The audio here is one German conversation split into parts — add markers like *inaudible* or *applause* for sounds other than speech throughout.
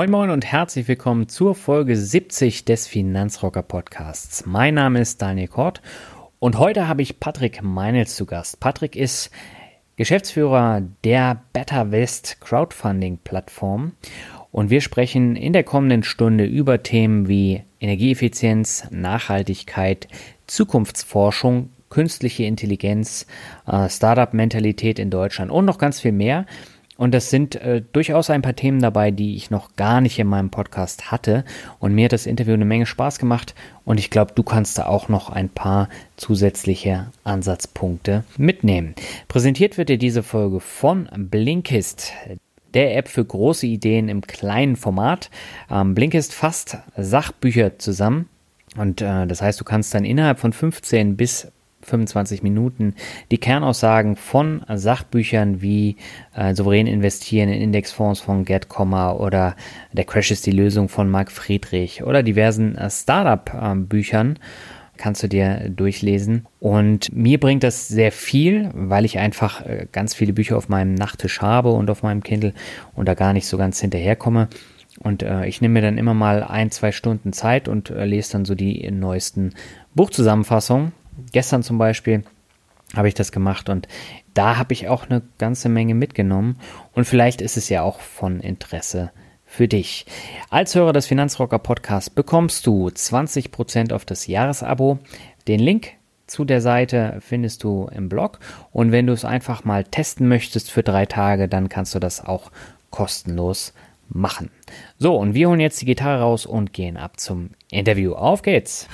Moin Moin und herzlich willkommen zur Folge 70 des Finanzrocker Podcasts. Mein Name ist Daniel Kort und heute habe ich Patrick Meinels zu Gast. Patrick ist Geschäftsführer der Better West Crowdfunding Plattform und wir sprechen in der kommenden Stunde über Themen wie Energieeffizienz, Nachhaltigkeit, Zukunftsforschung, künstliche Intelligenz, äh, Startup-Mentalität in Deutschland und noch ganz viel mehr. Und das sind äh, durchaus ein paar Themen dabei, die ich noch gar nicht in meinem Podcast hatte. Und mir hat das Interview eine Menge Spaß gemacht. Und ich glaube, du kannst da auch noch ein paar zusätzliche Ansatzpunkte mitnehmen. Präsentiert wird dir diese Folge von Blinkist der App für große Ideen im kleinen Format. Ähm, Blinkist fasst Sachbücher zusammen. Und äh, das heißt, du kannst dann innerhalb von 15 bis 25 Minuten die Kernaussagen von Sachbüchern wie äh, Souverän investieren in Indexfonds von Gerd Kommer oder Der Crash ist die Lösung von Marc Friedrich oder diversen äh, Startup-Büchern äh, kannst du dir durchlesen. Und mir bringt das sehr viel, weil ich einfach äh, ganz viele Bücher auf meinem Nachttisch habe und auf meinem Kindle und da gar nicht so ganz hinterherkomme. Und äh, ich nehme mir dann immer mal ein, zwei Stunden Zeit und äh, lese dann so die neuesten Buchzusammenfassungen Gestern zum Beispiel habe ich das gemacht und da habe ich auch eine ganze Menge mitgenommen und vielleicht ist es ja auch von Interesse für dich. Als Hörer des Finanzrocker Podcasts bekommst du 20% auf das Jahresabo. Den Link zu der Seite findest du im Blog und wenn du es einfach mal testen möchtest für drei Tage, dann kannst du das auch kostenlos machen. So, und wir holen jetzt die Gitarre raus und gehen ab zum Interview. Auf geht's!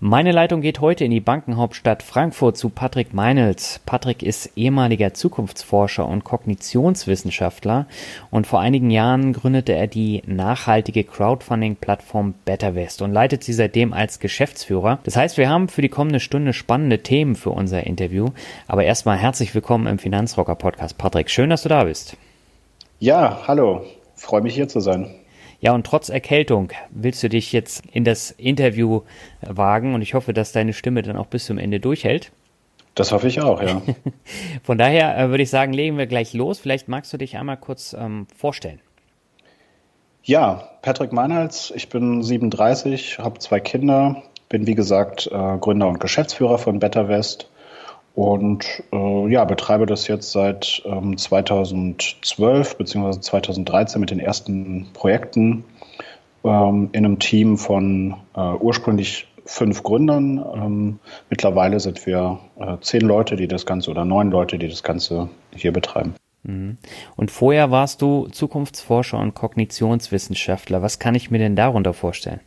Meine Leitung geht heute in die Bankenhauptstadt Frankfurt zu Patrick Meinels. Patrick ist ehemaliger Zukunftsforscher und Kognitionswissenschaftler und vor einigen Jahren gründete er die nachhaltige Crowdfunding-Plattform BetterWest und leitet sie seitdem als Geschäftsführer. Das heißt, wir haben für die kommende Stunde spannende Themen für unser Interview. Aber erstmal herzlich willkommen im Finanzrocker Podcast. Patrick, schön, dass du da bist. Ja, hallo. Freue mich hier zu sein. Ja, und trotz Erkältung willst du dich jetzt in das Interview wagen und ich hoffe, dass deine Stimme dann auch bis zum Ende durchhält. Das hoffe ich auch, ja. *laughs* Von daher äh, würde ich sagen, legen wir gleich los. Vielleicht magst du dich einmal kurz ähm, vorstellen. Ja, Patrick Meinhals, ich bin 37, habe zwei Kinder, bin wie gesagt äh, Gründer und Geschäftsführer von Better West und äh, ja, betreibe das jetzt seit ähm, 2012 bzw. 2013 mit den ersten Projekten ähm, in einem Team von äh, ursprünglich fünf Gründern. Ähm, mittlerweile sind wir äh, zehn Leute, die das Ganze oder neun Leute, die das Ganze hier betreiben. Mhm. Und vorher warst du Zukunftsforscher und Kognitionswissenschaftler. Was kann ich mir denn darunter vorstellen?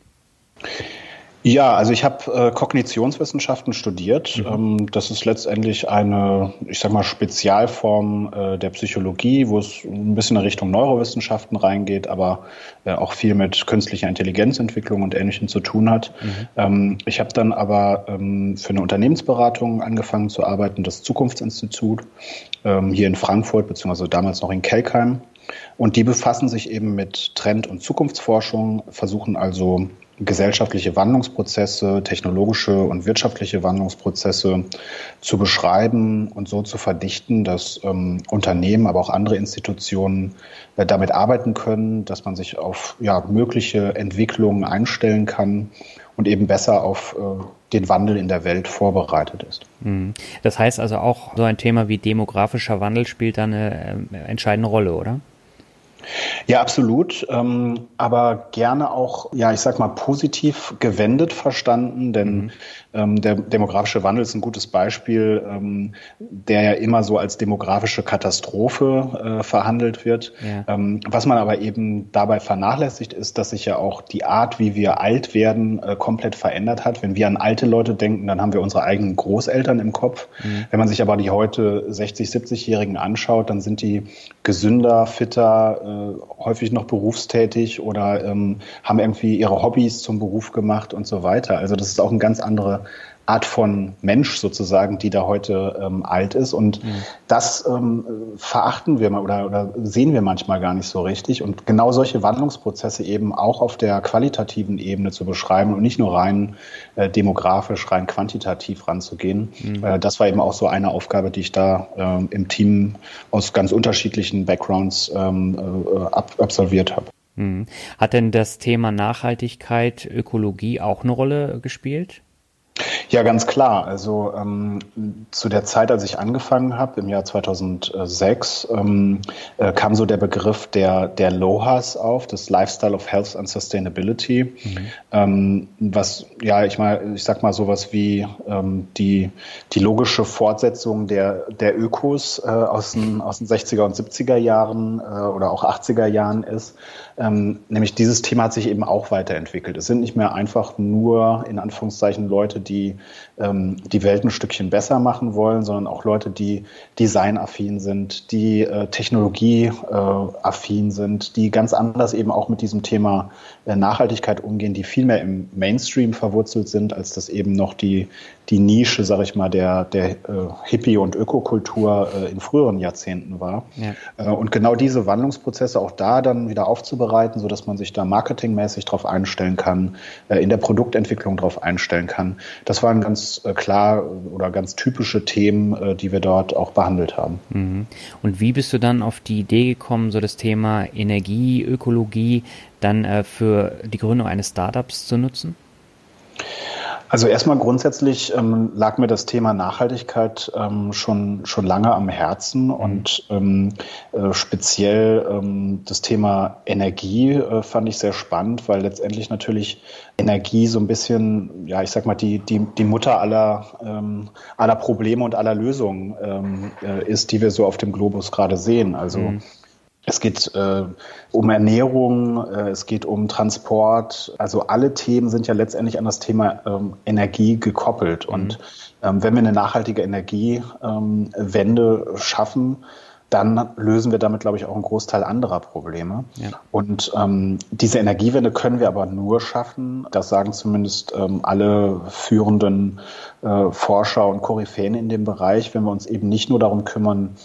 Ja, also ich habe äh, Kognitionswissenschaften studiert. Mhm. Ähm, das ist letztendlich eine, ich sag mal, Spezialform äh, der Psychologie, wo es ein bisschen in Richtung Neurowissenschaften reingeht, aber äh, auch viel mit künstlicher Intelligenzentwicklung und Ähnlichem zu tun hat. Mhm. Ähm, ich habe dann aber ähm, für eine Unternehmensberatung angefangen zu arbeiten, das Zukunftsinstitut ähm, hier in Frankfurt, beziehungsweise damals noch in Kelkheim. Und die befassen sich eben mit Trend- und Zukunftsforschung, versuchen also gesellschaftliche Wandlungsprozesse, technologische und wirtschaftliche Wandlungsprozesse zu beschreiben und so zu verdichten, dass ähm, Unternehmen, aber auch andere Institutionen äh, damit arbeiten können, dass man sich auf ja, mögliche Entwicklungen einstellen kann und eben besser auf äh, den Wandel in der Welt vorbereitet ist. Mhm. Das heißt also auch so ein Thema wie demografischer Wandel spielt da eine äh, entscheidende Rolle, oder? Ja, absolut. Ähm, aber gerne auch, ja, ich sag mal, positiv gewendet verstanden, denn mhm. Ähm, der demografische Wandel ist ein gutes Beispiel, ähm, der ja immer so als demografische Katastrophe äh, verhandelt wird. Ja. Ähm, was man aber eben dabei vernachlässigt, ist, dass sich ja auch die Art, wie wir alt werden, äh, komplett verändert hat. Wenn wir an alte Leute denken, dann haben wir unsere eigenen Großeltern im Kopf. Mhm. Wenn man sich aber die heute 60, 70-Jährigen anschaut, dann sind die gesünder, fitter, äh, häufig noch berufstätig oder haben irgendwie ihre Hobbys zum Beruf gemacht und so weiter. Also das ist auch eine ganz andere Art von Mensch sozusagen, die da heute ähm, alt ist. Und mhm. das ähm, verachten wir mal oder, oder sehen wir manchmal gar nicht so richtig. Und genau solche Wandlungsprozesse eben auch auf der qualitativen Ebene zu beschreiben und nicht nur rein äh, demografisch, rein quantitativ ranzugehen. Mhm. Äh, das war eben auch so eine Aufgabe, die ich da äh, im Team aus ganz unterschiedlichen Backgrounds ähm, äh, ab absolviert habe. Mhm. Hat denn das Thema Nachhaltigkeit, Ökologie auch eine Rolle gespielt? Ja, ganz klar. Also ähm, zu der Zeit, als ich angefangen habe, im Jahr 2006, ähm, äh, kam so der Begriff der, der LOHAS auf, das Lifestyle of Health and Sustainability, mhm. ähm, was, ja, ich mal, ich sag mal sowas wie ähm, die, die logische Fortsetzung der, der Ökos äh, aus, den, aus den 60er und 70er Jahren äh, oder auch 80er Jahren ist. Ähm, nämlich dieses Thema hat sich eben auch weiterentwickelt. Es sind nicht mehr einfach nur, in Anführungszeichen, Leute, die ähm, die Welt ein Stückchen besser machen wollen, sondern auch Leute, die designaffin sind, die äh, technologieaffin sind, die ganz anders eben auch mit diesem Thema äh, Nachhaltigkeit umgehen, die viel mehr im Mainstream verwurzelt sind, als das eben noch die, die Nische, sage ich mal, der, der äh, Hippie- und Ökokultur äh, in früheren Jahrzehnten war. Ja. Äh, und genau diese Wandlungsprozesse auch da dann wieder aufzubereiten, sodass man sich da marketingmäßig darauf einstellen kann, äh, in der Produktentwicklung darauf einstellen kann. Das waren ganz äh, klar oder ganz typische Themen, äh, die wir dort auch behandelt haben. Mhm. Und wie bist du dann auf die Idee gekommen, so das Thema Energie, Ökologie dann für die Gründung eines Startups zu nutzen? Also erstmal grundsätzlich ähm, lag mir das Thema Nachhaltigkeit ähm, schon, schon lange am Herzen mhm. und ähm, äh, speziell ähm, das Thema Energie äh, fand ich sehr spannend, weil letztendlich natürlich Energie so ein bisschen, ja, ich sag mal, die, die, die Mutter aller, ähm, aller Probleme und aller Lösungen ähm, äh, ist, die wir so auf dem Globus gerade sehen. Also mhm. Es geht äh, um Ernährung, äh, es geht um Transport. Also alle Themen sind ja letztendlich an das Thema ähm, Energie gekoppelt. Mhm. Und ähm, wenn wir eine nachhaltige Energiewende ähm, schaffen, dann lösen wir damit, glaube ich, auch einen Großteil anderer Probleme. Ja. Und ähm, diese Energiewende können wir aber nur schaffen, das sagen zumindest ähm, alle führenden äh, Forscher und Koryphäen in dem Bereich, wenn wir uns eben nicht nur darum kümmern,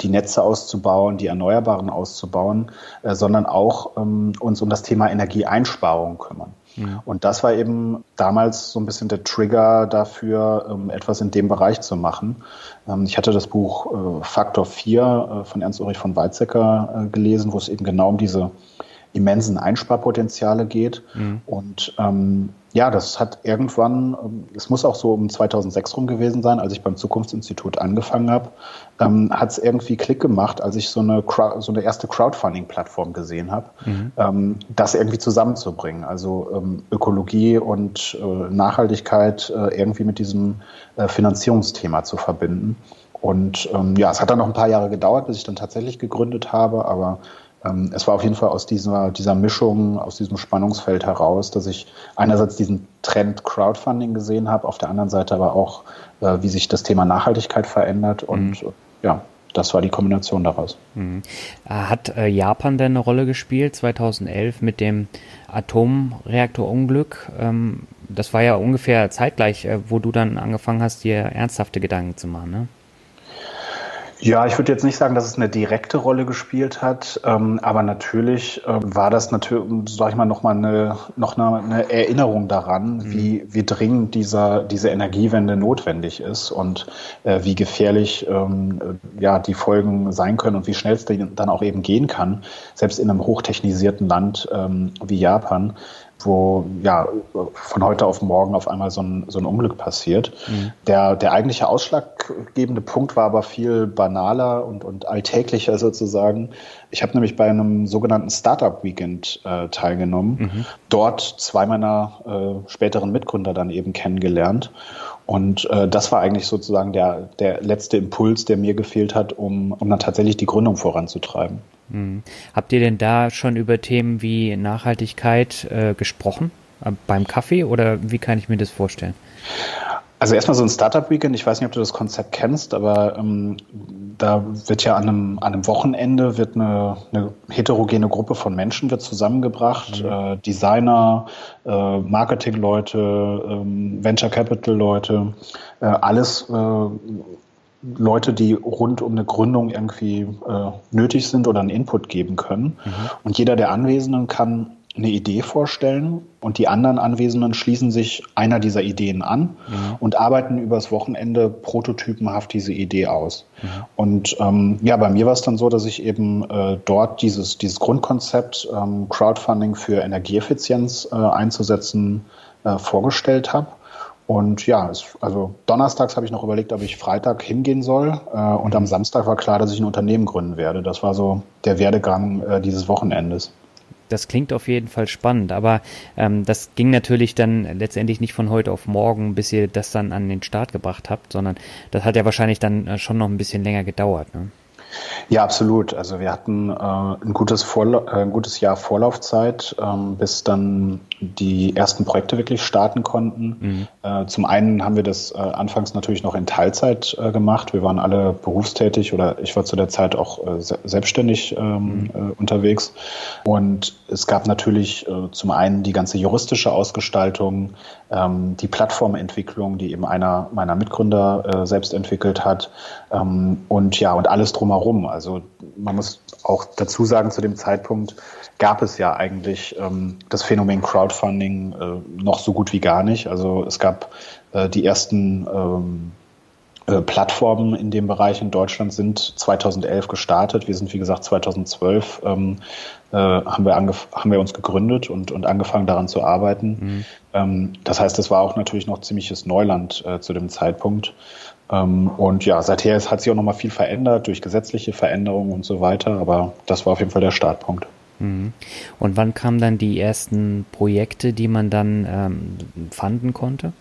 die Netze auszubauen, die Erneuerbaren auszubauen, äh, sondern auch ähm, uns um das Thema Energieeinsparung kümmern. Mhm. Und das war eben damals so ein bisschen der Trigger dafür, ähm, etwas in dem Bereich zu machen. Ähm, ich hatte das Buch Faktor 4 von Ernst-Ulrich von Weizsäcker gelesen, wo es eben genau um diese immensen Einsparpotenziale geht. Mhm. Und ähm, ja, das hat irgendwann, ähm, es muss auch so um 2006 rum gewesen sein, als ich beim Zukunftsinstitut angefangen habe, ähm, hat es irgendwie Klick gemacht, als ich so eine, so eine erste Crowdfunding-Plattform gesehen habe, mhm. ähm, das irgendwie zusammenzubringen. Also ähm, Ökologie und äh, Nachhaltigkeit äh, irgendwie mit diesem äh, Finanzierungsthema zu verbinden. Und ähm, ja, es hat dann noch ein paar Jahre gedauert, bis ich dann tatsächlich gegründet habe, aber ähm, es war auf jeden Fall aus dieser, dieser Mischung, aus diesem Spannungsfeld heraus, dass ich einerseits diesen Trend Crowdfunding gesehen habe, auf der anderen Seite aber auch, äh, wie sich das Thema Nachhaltigkeit verändert und mhm. ja, das war die Kombination daraus. Mhm. Hat äh, Japan denn eine Rolle gespielt 2011 mit dem Atomreaktorunglück? Ähm, das war ja ungefähr zeitgleich, äh, wo du dann angefangen hast, dir ernsthafte Gedanken zu machen, ne? Ja, ich würde jetzt nicht sagen, dass es eine direkte Rolle gespielt hat, ähm, aber natürlich äh, war das natürlich, sag ich mal, nochmal eine, noch eine, eine Erinnerung daran, mhm. wie, wie dringend dieser, diese Energiewende notwendig ist und äh, wie gefährlich ähm, äh, ja, die Folgen sein können und wie schnell es dann auch eben gehen kann, selbst in einem hochtechnisierten Land ähm, wie Japan wo ja von heute auf morgen auf einmal so ein, so ein Unglück passiert. Mhm. Der, der eigentliche ausschlaggebende Punkt war aber viel banaler und, und alltäglicher sozusagen. Ich habe nämlich bei einem sogenannten Startup Weekend äh, teilgenommen, mhm. dort zwei meiner äh, späteren Mitgründer dann eben kennengelernt. Und äh, das war eigentlich sozusagen der, der letzte Impuls, der mir gefehlt hat, um, um dann tatsächlich die Gründung voranzutreiben. Hm. Habt ihr denn da schon über Themen wie Nachhaltigkeit äh, gesprochen? Äh, beim Kaffee oder wie kann ich mir das vorstellen? Also erstmal so ein Startup Weekend, ich weiß nicht, ob du das Konzept kennst, aber ähm, da wird ja an einem, an einem Wochenende wird eine, eine heterogene Gruppe von Menschen wird zusammengebracht. Mhm. Äh, Designer, äh, Marketingleute, ähm, Venture Capital Leute, äh, alles äh, Leute, die rund um eine Gründung irgendwie äh, nötig sind oder einen Input geben können. Mhm. Und jeder der Anwesenden kann eine Idee vorstellen und die anderen Anwesenden schließen sich einer dieser Ideen an mhm. und arbeiten übers Wochenende prototypenhaft diese Idee aus. Mhm. Und ähm, ja, bei mir war es dann so, dass ich eben äh, dort dieses, dieses Grundkonzept ähm, Crowdfunding für Energieeffizienz äh, einzusetzen äh, vorgestellt habe. Und ja, es, also donnerstags habe ich noch überlegt, ob ich Freitag hingehen soll. Äh, und am Samstag war klar, dass ich ein Unternehmen gründen werde. Das war so der Werdegang äh, dieses Wochenendes. Das klingt auf jeden Fall spannend, aber ähm, das ging natürlich dann letztendlich nicht von heute auf morgen, bis ihr das dann an den Start gebracht habt, sondern das hat ja wahrscheinlich dann äh, schon noch ein bisschen länger gedauert. Ne? Ja, absolut. Also wir hatten äh, ein, gutes Vorla äh, ein gutes Jahr Vorlaufzeit, ähm, bis dann die ersten Projekte wirklich starten konnten. Mhm. Äh, zum einen haben wir das äh, anfangs natürlich noch in Teilzeit äh, gemacht. Wir waren alle berufstätig oder ich war zu der Zeit auch se selbstständig ähm, mhm. unterwegs. Und es gab natürlich zum einen die ganze juristische Ausgestaltung, ähm, die Plattformentwicklung, die eben einer meiner Mitgründer selbst entwickelt hat. Ähm, und ja, und alles drumherum. Also man muss auch dazu sagen, zu dem Zeitpunkt gab es ja eigentlich ähm, das Phänomen Crowdfunding äh, noch so gut wie gar nicht. Also es gab äh, die ersten ähm, äh, Plattformen in dem Bereich in Deutschland sind 2011 gestartet. Wir sind, wie gesagt, 2012 ähm, äh, haben, wir haben wir uns gegründet und, und angefangen daran zu arbeiten. Mhm. Ähm, das heißt, es war auch natürlich noch ziemliches Neuland äh, zu dem Zeitpunkt. Ähm, und ja, seither hat sich auch noch mal viel verändert durch gesetzliche Veränderungen und so weiter. Aber das war auf jeden Fall der Startpunkt. Mhm. Und wann kamen dann die ersten Projekte, die man dann ähm, fanden konnte?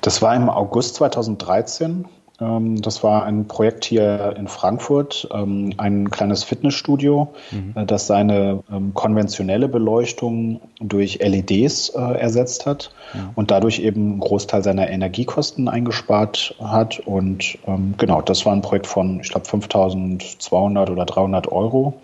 Das war im August 2013. Ähm, das war ein Projekt hier in Frankfurt, ähm, ein kleines Fitnessstudio, mhm. Äh, das seine ähm, konventionelle Beleuchtung durch LEDs äh, ersetzt hat mhm. und dadurch eben einen Großteil seiner Energiekosten eingespart hat. Und genau, das war ein Projekt von, ich glaube, 5200 oder 300 Euro.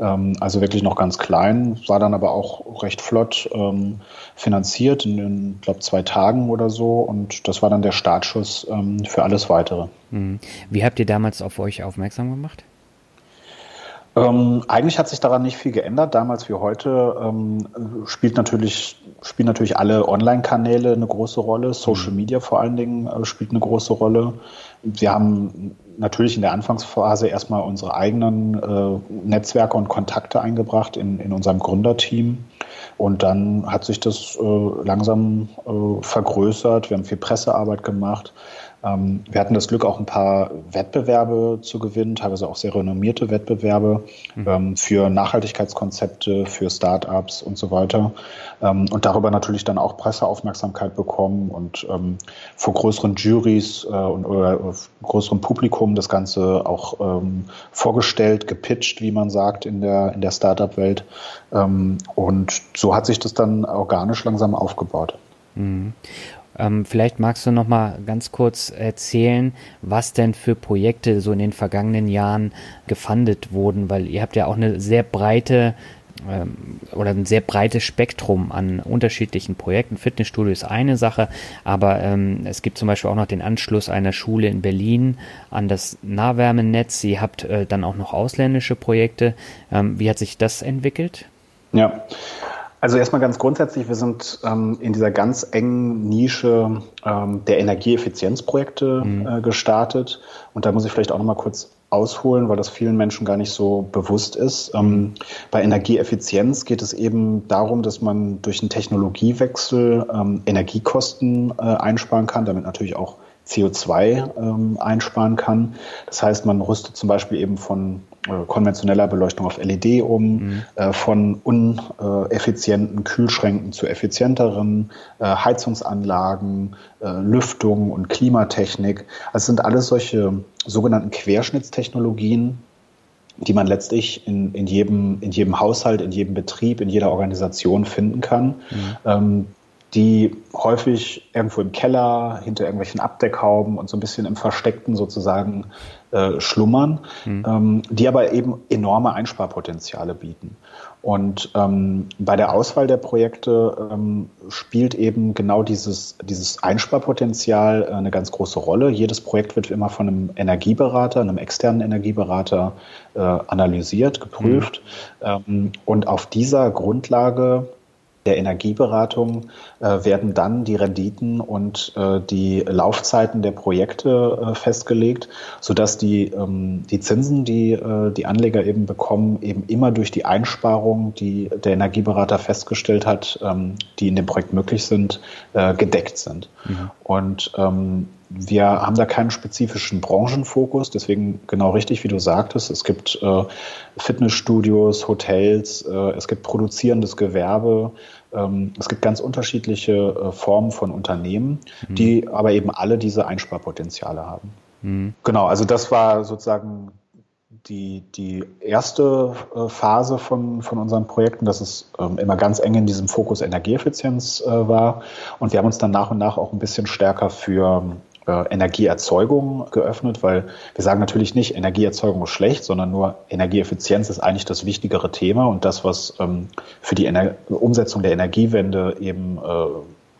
Ähm, also wirklich noch ganz klein, war dann aber auch recht flott ähm, finanziert in, in glaube zwei Tagen oder so und das war dann der Startschuss ähm, für alles weitere. Mhm. Wie habt ihr damals auf euch aufmerksam gemacht? Ähm, eigentlich hat sich daran nicht viel geändert. Damals wie heute ähm, spielt natürlich, spielen natürlich alle Online-Kanäle eine große Rolle. Social mhm. Media vor allen Dingen äh, spielt eine große Rolle. Wir haben natürlich in der Anfangsphase erstmal unsere eigenen äh, Netzwerke und Kontakte eingebracht in, in unserem Gründerteam. Und dann hat sich das äh, langsam äh, vergrößert. Wir haben viel Pressearbeit gemacht. Ähm, wir hatten das Glück, auch ein paar Wettbewerbe zu gewinnen, teilweise auch sehr renommierte Wettbewerbe mhm. ähm, für Nachhaltigkeitskonzepte, für Startups und so weiter. Ähm, und darüber natürlich dann auch Presseaufmerksamkeit bekommen und vor größeren Juries äh, und oder größerem Publikum das Ganze auch vorgestellt, gepitcht, wie man sagt, in der, in der Startup-Welt. Und so hat sich das dann organisch langsam aufgebaut. Mhm. Ähm, vielleicht magst du noch mal ganz kurz erzählen, was denn für Projekte so in den vergangenen Jahren gefundet wurden, weil ihr habt ja auch eine sehr breite ähm, oder ein sehr breites Spektrum an unterschiedlichen Projekten. Fitnessstudio ist eine Sache, aber ähm, es gibt zum Beispiel auch noch den Anschluss einer Schule in Berlin an das Nahwärmenetz. Ihr habt äh, dann auch noch ausländische Projekte. Ähm, wie hat sich das entwickelt? Ja, also erstmal ganz grundsätzlich, wir sind ähm, in dieser ganz engen Nische ähm, der Energieeffizienzprojekte mhm. äh, gestartet. Und da muss ich vielleicht auch nochmal kurz ausholen, weil das vielen Menschen gar nicht so bewusst ist. Ähm, bei Energieeffizienz geht es eben darum, dass man durch einen Technologiewechsel ähm, Energiekosten äh, einsparen kann, damit natürlich auch CO2 ähm, einsparen kann. Das heißt, man rüstet zum Beispiel eben von konventioneller Beleuchtung auf LED um, mhm. äh, von uneffizienten Kühlschränken zu effizienteren äh, Heizungsanlagen, äh, Lüftung und Klimatechnik. Also es sind alles solche sogenannten Querschnittstechnologien, die man letztlich in, in, jedem, in jedem Haushalt, in jedem Betrieb, in jeder Organisation finden kann. Mhm. Ähm, die häufig irgendwo im Keller, hinter irgendwelchen Abdeckhauben und so ein bisschen im Versteckten sozusagen äh, schlummern, mhm. ähm, die aber eben enorme Einsparpotenziale bieten. Und ähm, bei der Auswahl der Projekte ähm, spielt eben genau dieses, dieses Einsparpotenzial äh, eine ganz große Rolle. Jedes Projekt wird immer von einem Energieberater, einem externen Energieberater äh, analysiert, geprüft. Mhm. Ähm, und auf dieser Grundlage der Energieberatung äh, werden dann die Renditen und äh, die Laufzeiten der Projekte äh, festgelegt, sodass die, ähm, die Zinsen, die äh, die Anleger eben bekommen, eben immer durch die Einsparungen, die der Energieberater festgestellt hat, ähm, die in dem Projekt möglich sind, äh, gedeckt sind. Mhm. Und ähm, wir haben da keinen spezifischen Branchenfokus, deswegen genau richtig, wie du sagtest. Es gibt äh, Fitnessstudios, Hotels, äh, es gibt produzierendes Gewerbe, es gibt ganz unterschiedliche äh, Formen von Unternehmen, mhm. die aber eben alle diese Einsparpotenziale haben. Mhm. Genau, also das war sozusagen die, die erste äh, Phase von, von unseren Projekten, dass es ähm, immer ganz eng in diesem Fokus Energieeffizienz äh, war. Und wir haben uns dann nach und nach auch ein bisschen stärker für Energieerzeugung geöffnet, weil wir sagen natürlich nicht, Energieerzeugung ist schlecht, sondern nur Energieeffizienz ist eigentlich das wichtigere Thema und das, was ähm, für die Umsetzung der Energiewende eben äh,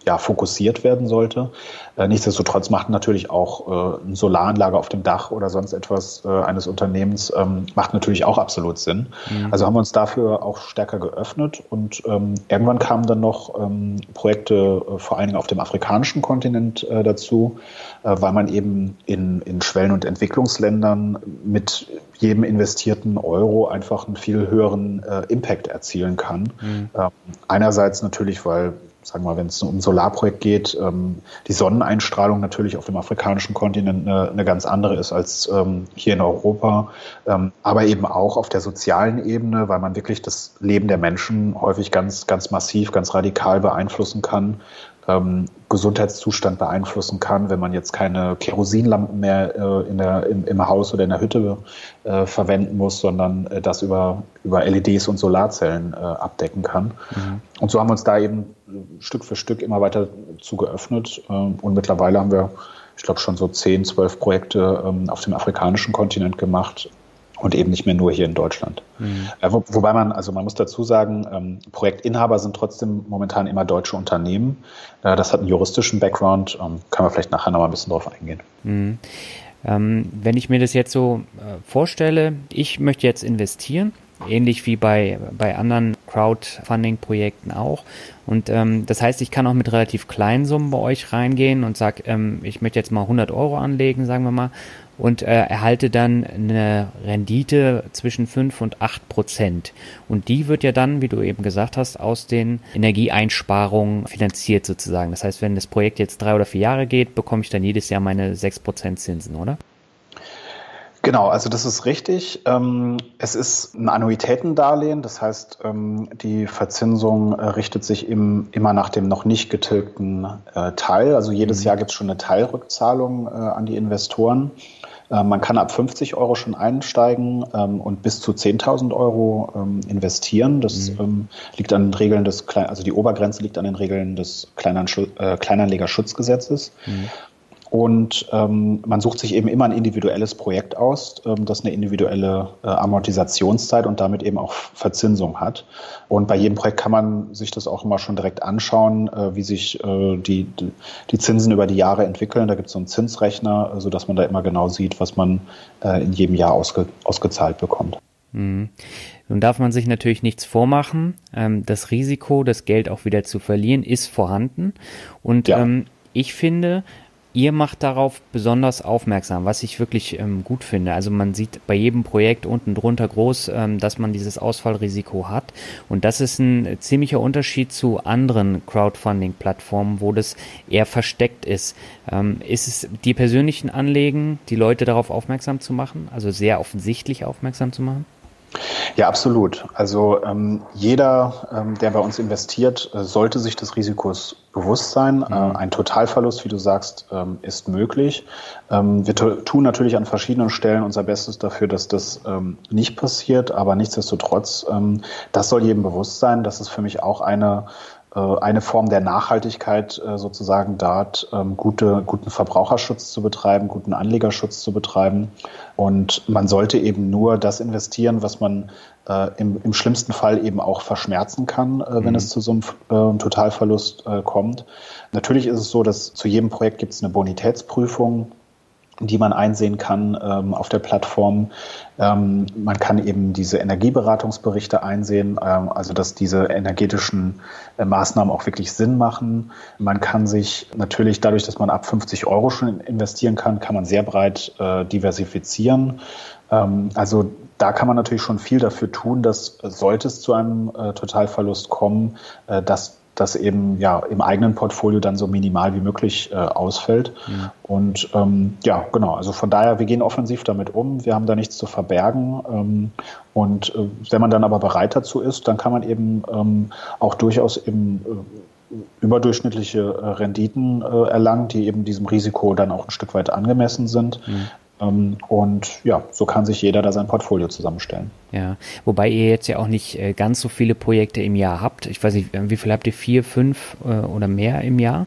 ja, fokussiert werden sollte. Äh, nichtsdestotrotz macht natürlich auch äh, eine Solaranlage auf dem Dach oder sonst etwas äh, eines Unternehmens ähm, macht natürlich auch absolut Sinn. Mhm. Also haben wir uns dafür auch stärker geöffnet und ähm, irgendwann kamen dann noch ähm, Projekte vor allen Dingen auf dem afrikanischen Kontinent dazu, weil man eben in, in Schwellen- und Entwicklungsländern mit jedem investierten Euro einfach einen viel höheren Impact erzielen kann. Mhm. Einerseits natürlich, weil sagen wir wenn es um ein Solarprojekt geht, ähm, die Sonneneinstrahlung natürlich auf dem afrikanischen Kontinent eine, eine ganz andere ist als ähm, hier in Europa, ähm, aber eben auch auf der sozialen Ebene, weil man wirklich das Leben der Menschen häufig ganz, ganz massiv, ganz radikal beeinflussen kann ähm, Gesundheitszustand beeinflussen kann, wenn man jetzt keine Kerosinlampen mehr äh, in der, im, im, Haus oder in der Hütte äh, verwenden muss, sondern äh, das über, über LEDs und Solarzellen äh, abdecken kann. Mhm. Und so haben wir uns da eben Stück für Stück immer weiter zu geöffnet. Ähm, und mittlerweile haben wir, ich glaube, schon so 10, 12 Projekte ähm, auf dem afrikanischen Kontinent gemacht, und eben nicht mehr nur hier in Deutschland. Mhm. Äh, wo, wobei man, also man muss dazu sagen, ähm, Projektinhaber sind trotzdem momentan immer deutsche Unternehmen. Äh, das hat einen juristischen Background, ähm, können wir vielleicht nachher noch mal ein bisschen drauf eingehen. Mhm. Ähm, wenn ich mir das jetzt so äh, vorstelle, ich möchte jetzt investieren, ähnlich wie bei, bei anderen Crowdfunding-Projekten auch. Und ähm, das heißt, ich kann auch mit relativ kleinen Summen bei euch reingehen und sage, ähm, ich möchte jetzt mal 100 Euro anlegen, sagen wir mal, und äh, erhalte dann eine Rendite zwischen 5 und 8 Prozent. Und die wird ja dann, wie du eben gesagt hast, aus den Energieeinsparungen finanziert sozusagen. Das heißt, wenn das Projekt jetzt drei oder vier Jahre geht, bekomme ich dann jedes Jahr meine 6 Prozent Zinsen, oder? Genau, also das ist richtig. Ähm, es ist ein Annuitätendarlehen, das heißt, ähm, die Verzinsung äh, richtet sich immer nach dem noch nicht getilgten äh, Teil. Also jedes mhm. Jahr gibt es schon eine Teilrückzahlung äh, an die Investoren. Ähm, man kann ab 50 Euro schon einsteigen ähm, und bis zu 10.000 Euro ähm, investieren. Das mhm. liegt an den Regeln des, also die Obergrenze liegt an den Regeln des äh, Kleinanlegerschutzgesetzes. Mhm. Und ähm, man sucht sich eben immer ein individuelles Projekt aus, ähm, das eine individuelle äh, Amortisationszeit und damit eben auch Verzinsung hat. Und bei jedem Projekt kann man sich das auch immer schon direkt anschauen, äh, wie sich äh, die, die Zinsen über die Jahre entwickeln. Da gibt es so einen Zinsrechner, so dass man da immer genau sieht, was man äh, in jedem Jahr ausge, ausgezahlt bekommt. Mhm. Nun darf man sich natürlich nichts vormachen. Ähm, das Risiko, das Geld auch wieder zu verlieren, ist vorhanden. Und ja. ähm, ich finde, Ihr macht darauf besonders aufmerksam, was ich wirklich ähm, gut finde. Also man sieht bei jedem Projekt unten drunter groß, ähm, dass man dieses Ausfallrisiko hat. Und das ist ein ziemlicher Unterschied zu anderen Crowdfunding-Plattformen, wo das eher versteckt ist. Ähm, ist es die persönlichen Anlegen, die Leute darauf aufmerksam zu machen, also sehr offensichtlich aufmerksam zu machen? Ja, absolut. Also ähm, jeder, ähm, der bei uns investiert, äh, sollte sich des Risikos bewusst sein. Mhm. Äh, ein Totalverlust, wie du sagst, ähm, ist möglich. Ähm, wir tun natürlich an verschiedenen Stellen unser Bestes dafür, dass das ähm, nicht passiert, aber nichtsdestotrotz, ähm, das soll jedem bewusst sein. Das ist für mich auch eine eine Form der Nachhaltigkeit äh, sozusagen dort, ähm, gute, guten Verbraucherschutz zu betreiben, guten Anlegerschutz zu betreiben. Und man sollte eben nur das investieren, was man äh, im, im schlimmsten Fall eben auch verschmerzen kann, äh, wenn mhm. es zu so einem äh, Totalverlust äh, kommt. Natürlich ist es so, dass zu jedem Projekt gibt es eine Bonitätsprüfung die man einsehen kann ähm, auf der Plattform. Ähm, man kann eben diese Energieberatungsberichte einsehen, ähm, also dass diese energetischen äh, Maßnahmen auch wirklich Sinn machen. Man kann sich natürlich dadurch, dass man ab 50 Euro schon investieren kann, kann man sehr breit äh, diversifizieren. Ähm, also da kann man natürlich schon viel dafür tun, dass äh, sollte es zu einem äh, Totalverlust kommen, äh, dass das eben ja im eigenen Portfolio dann so minimal wie möglich äh, ausfällt. Mhm. Und ähm, ja, genau, also von daher, wir gehen offensiv damit um, wir haben da nichts zu verbergen. Ähm, und äh, wenn man dann aber bereit dazu ist, dann kann man eben ähm, auch durchaus eben äh, überdurchschnittliche äh, Renditen äh, erlangen, die eben diesem Risiko dann auch ein Stück weit angemessen sind. Mhm. Ähm, und ja, so kann sich jeder da sein Portfolio zusammenstellen. Ja, wobei ihr jetzt ja auch nicht äh, ganz so viele Projekte im Jahr habt. Ich weiß nicht, wie viel habt ihr? Vier, fünf äh, oder mehr im Jahr?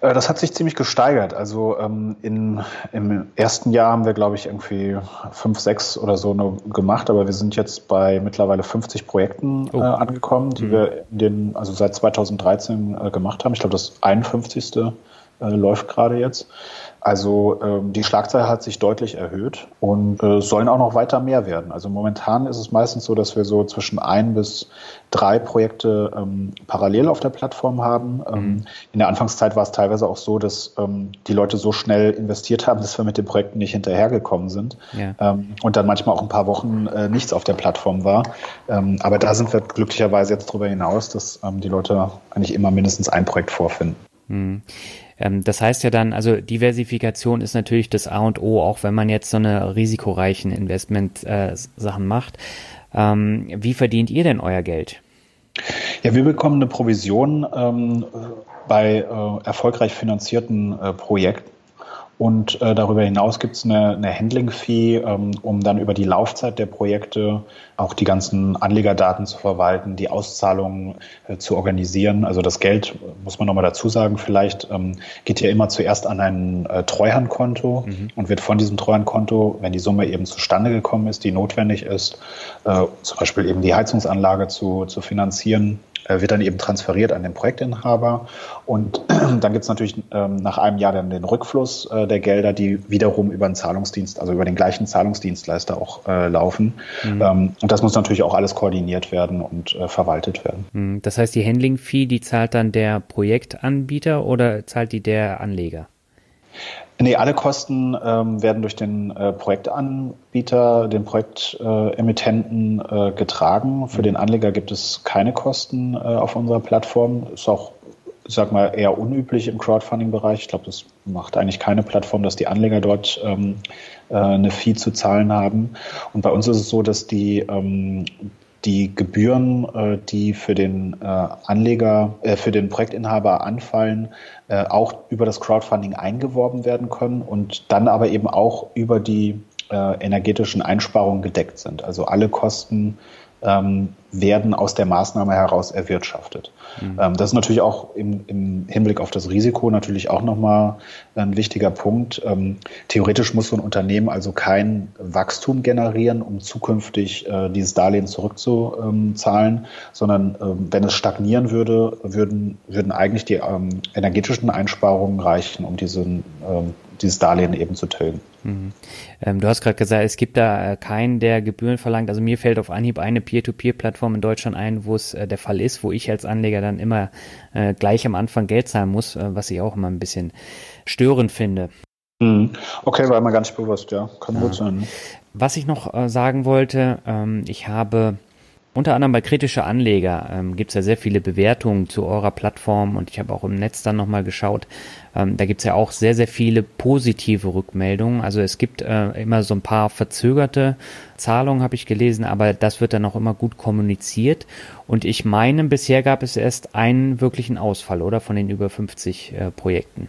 Äh, das hat sich ziemlich gesteigert. Also ähm, in, im ersten Jahr haben wir, glaube ich, irgendwie fünf, sechs oder so gemacht, aber wir sind jetzt bei mittlerweile 50 Projekten oh. äh, angekommen, die mhm. wir in den, also seit 2013 äh, gemacht haben. Ich glaube, das 51. Äh, läuft gerade jetzt. Also ähm, die Schlagzahl hat sich deutlich erhöht und äh, sollen auch noch weiter mehr werden. Also momentan ist es meistens so, dass wir so zwischen ein bis drei Projekte ähm, parallel auf der Plattform haben. Ähm, mhm. In der Anfangszeit war es teilweise auch so, dass ähm, die Leute so schnell investiert haben, dass wir mit den Projekten nicht hinterhergekommen sind ja. Ähm, und dann manchmal auch ein paar Wochen äh, nichts auf der Plattform war. Ähm, aber da sind wir glücklicherweise jetzt darüber hinaus, dass die Leute eigentlich immer mindestens ein Projekt vorfinden. Mhm. Ähm, das heißt ja dann, also Diversifikation ist natürlich das A und O, auch wenn man jetzt so eine risikoreichen Investment-Sachen äh, macht. Ähm, wie verdient ihr denn euer Geld? Ja, wir bekommen eine Provision ähm, bei äh, erfolgreich finanzierten äh, Projekten. Und äh, darüber hinaus gibt es eine, eine Handling-Fee, ähm, um dann über die Laufzeit der Projekte auch die ganzen Anlegerdaten zu verwalten, die Auszahlungen äh, zu organisieren. Also das Geld, muss man nochmal dazu sagen, vielleicht ähm, geht ja immer zuerst an ein äh, Treuhandkonto mhm. und wird von diesem Treuhandkonto, wenn die Summe eben zustande gekommen ist, die notwendig ist, äh, zum Beispiel eben die Heizungsanlage zu, zu finanzieren, wird dann eben transferiert an den Projektinhaber. Und *clears throat* dann gibt es natürlich ähm, nach einem Jahr dann den Rückfluss äh, der Gelder, die wiederum über den Zahlungsdienst, also über den gleichen Zahlungsdienstleister auch äh, laufen. Mhm. Ähm, und das muss natürlich auch alles koordiniert werden und äh, verwaltet werden. Mhm. Das heißt, die Handling-Fee, die zahlt dann der Projektanbieter oder zahlt die der Anleger? Nee, alle Kosten ähm, werden durch den äh, Projektanbieter, den Projektemittenten äh, getragen. Für mhm. den Anleger gibt es keine Kosten äh, auf unserer Plattform. Ist auch, sag mal, eher unüblich im Crowdfunding-Bereich. Ich glaube, das macht eigentlich keine Plattform, dass die Anleger dort ähm, äh, eine Fee zu zahlen haben. Und bei uns ist es so, dass die ähm, die Gebühren, äh, die für den äh, Anleger, äh, für den Projektinhaber anfallen, auch über das Crowdfunding eingeworben werden können und dann aber eben auch über die energetischen Einsparungen gedeckt sind. Also alle Kosten ähm, werden aus der Maßnahme heraus erwirtschaftet. Mhm. Ähm, das ist natürlich auch im, im, Hinblick auf das Risiko natürlich auch nochmal ein wichtiger Punkt. Ähm, theoretisch muss so ein Unternehmen also kein Wachstum generieren, um zukünftig äh, dieses Darlehen zurückzuzahlen, sondern ähm, wenn es stagnieren würde, würden, würden eigentlich die energetischen Einsparungen reichen, um diesen, dieses Darlehen eben zu tilgen. Mhm. Ähm, du hast gerade gesagt, es gibt da äh, keinen, der Gebühren verlangt. Also mir fällt auf Anhieb eine Peer-to-Peer-Plattform in Deutschland ein, wo es äh, der Fall ist, wo ich als Anleger dann immer äh, gleich am Anfang Geld zahlen muss, äh, was ich auch immer ein bisschen störend finde. Mhm. Okay, war mir ganz bewusst, ja. Kann gut sein. Ne? Was ich noch äh, sagen wollte, ähm, ich habe unter anderem bei kritische Anleger ähm, gibt es ja sehr viele Bewertungen zu eurer Plattform und ich habe auch im Netz dann nochmal geschaut. Ähm, da gibt es ja auch sehr, sehr viele positive Rückmeldungen. Also es gibt äh, immer so ein paar verzögerte Zahlungen, habe ich gelesen, aber das wird dann auch immer gut kommuniziert. Und ich meine, bisher gab es erst einen wirklichen Ausfall, oder? Von den über 50 äh, Projekten.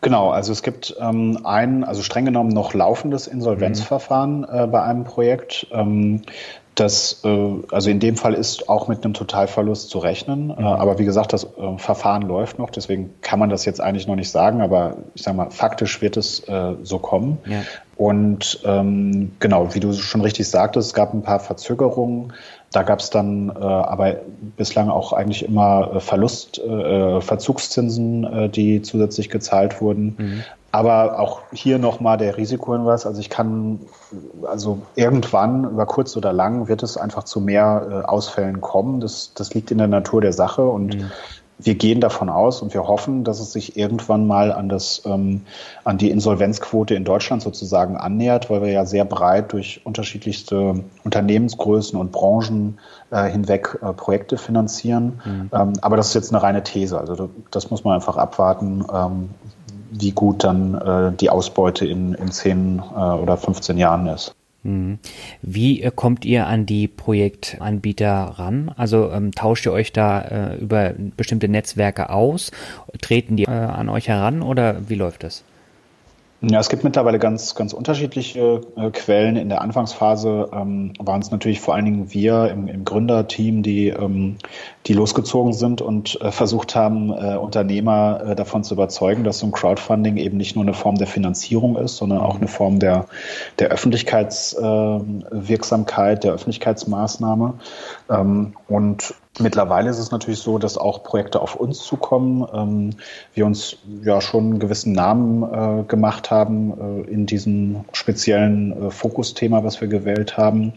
Genau, also es gibt ähm, ein, also streng genommen noch laufendes Insolvenzverfahren mhm. äh, bei einem Projekt. Ähm, Das, äh, also in dem Fall ist auch mit einem Totalverlust zu rechnen. Mhm. aber wie gesagt, das äh, Verfahren läuft noch, deswegen kann man das jetzt eigentlich noch nicht sagen, aber ich sage mal, faktisch wird es äh, so kommen. Ja. Und ähm, genau, wie du schon richtig sagtest, es gab ein paar Verzögerungen. Da gab es dann äh, aber bislang auch eigentlich immer äh, Verlust, äh, Verzugszinsen, äh, die zusätzlich gezahlt wurden. Mhm. Aber auch hier nochmal der Risikohinweis. Also ich kann, also irgendwann, über kurz oder lang, wird es einfach zu mehr äh, Ausfällen kommen. Das, das liegt in der Natur der Sache und mhm wir gehen davon aus und wir hoffen, dass es sich irgendwann mal an das ähm, an die Insolvenzquote in Deutschland sozusagen annähert, weil wir ja sehr breit durch unterschiedlichste Unternehmensgrößen und Branchen äh, hinweg äh, Projekte finanzieren. Mhm. Ähm, aber das ist jetzt eine reine These. Also das muss man einfach abwarten, ähm, wie gut dann äh, die Ausbeute in, in 10 äh, oder 15 Jahren ist. Mhm. Wie äh, kommt ihr an die Projektanbieter ran? Also ähm, tauscht ihr euch da äh, über bestimmte Netzwerke aus? Treten die äh, an euch heran oder wie läuft das? Ja, es gibt mittlerweile ganz, ganz unterschiedliche äh, Quellen. In der Anfangsphase ähm, waren es natürlich vor allen Dingen wir im, im Gründerteam, die, ähm, die losgezogen sind und äh, versucht haben, äh, Unternehmer äh, davon zu überzeugen, dass so ein Crowdfunding eben nicht nur eine Form der Finanzierung ist, sondern auch eine Form der, der Öffentlichkeitswirksamkeit, der Öffentlichkeitsmaßnahme. Ähm, und Mittlerweile ist es natürlich so, dass auch Projekte auf uns zukommen. Ähm, wir uns ja schon einen gewissen Namen äh, gemacht haben äh, in diesem speziellen äh, Fokusthema, was wir gewählt haben.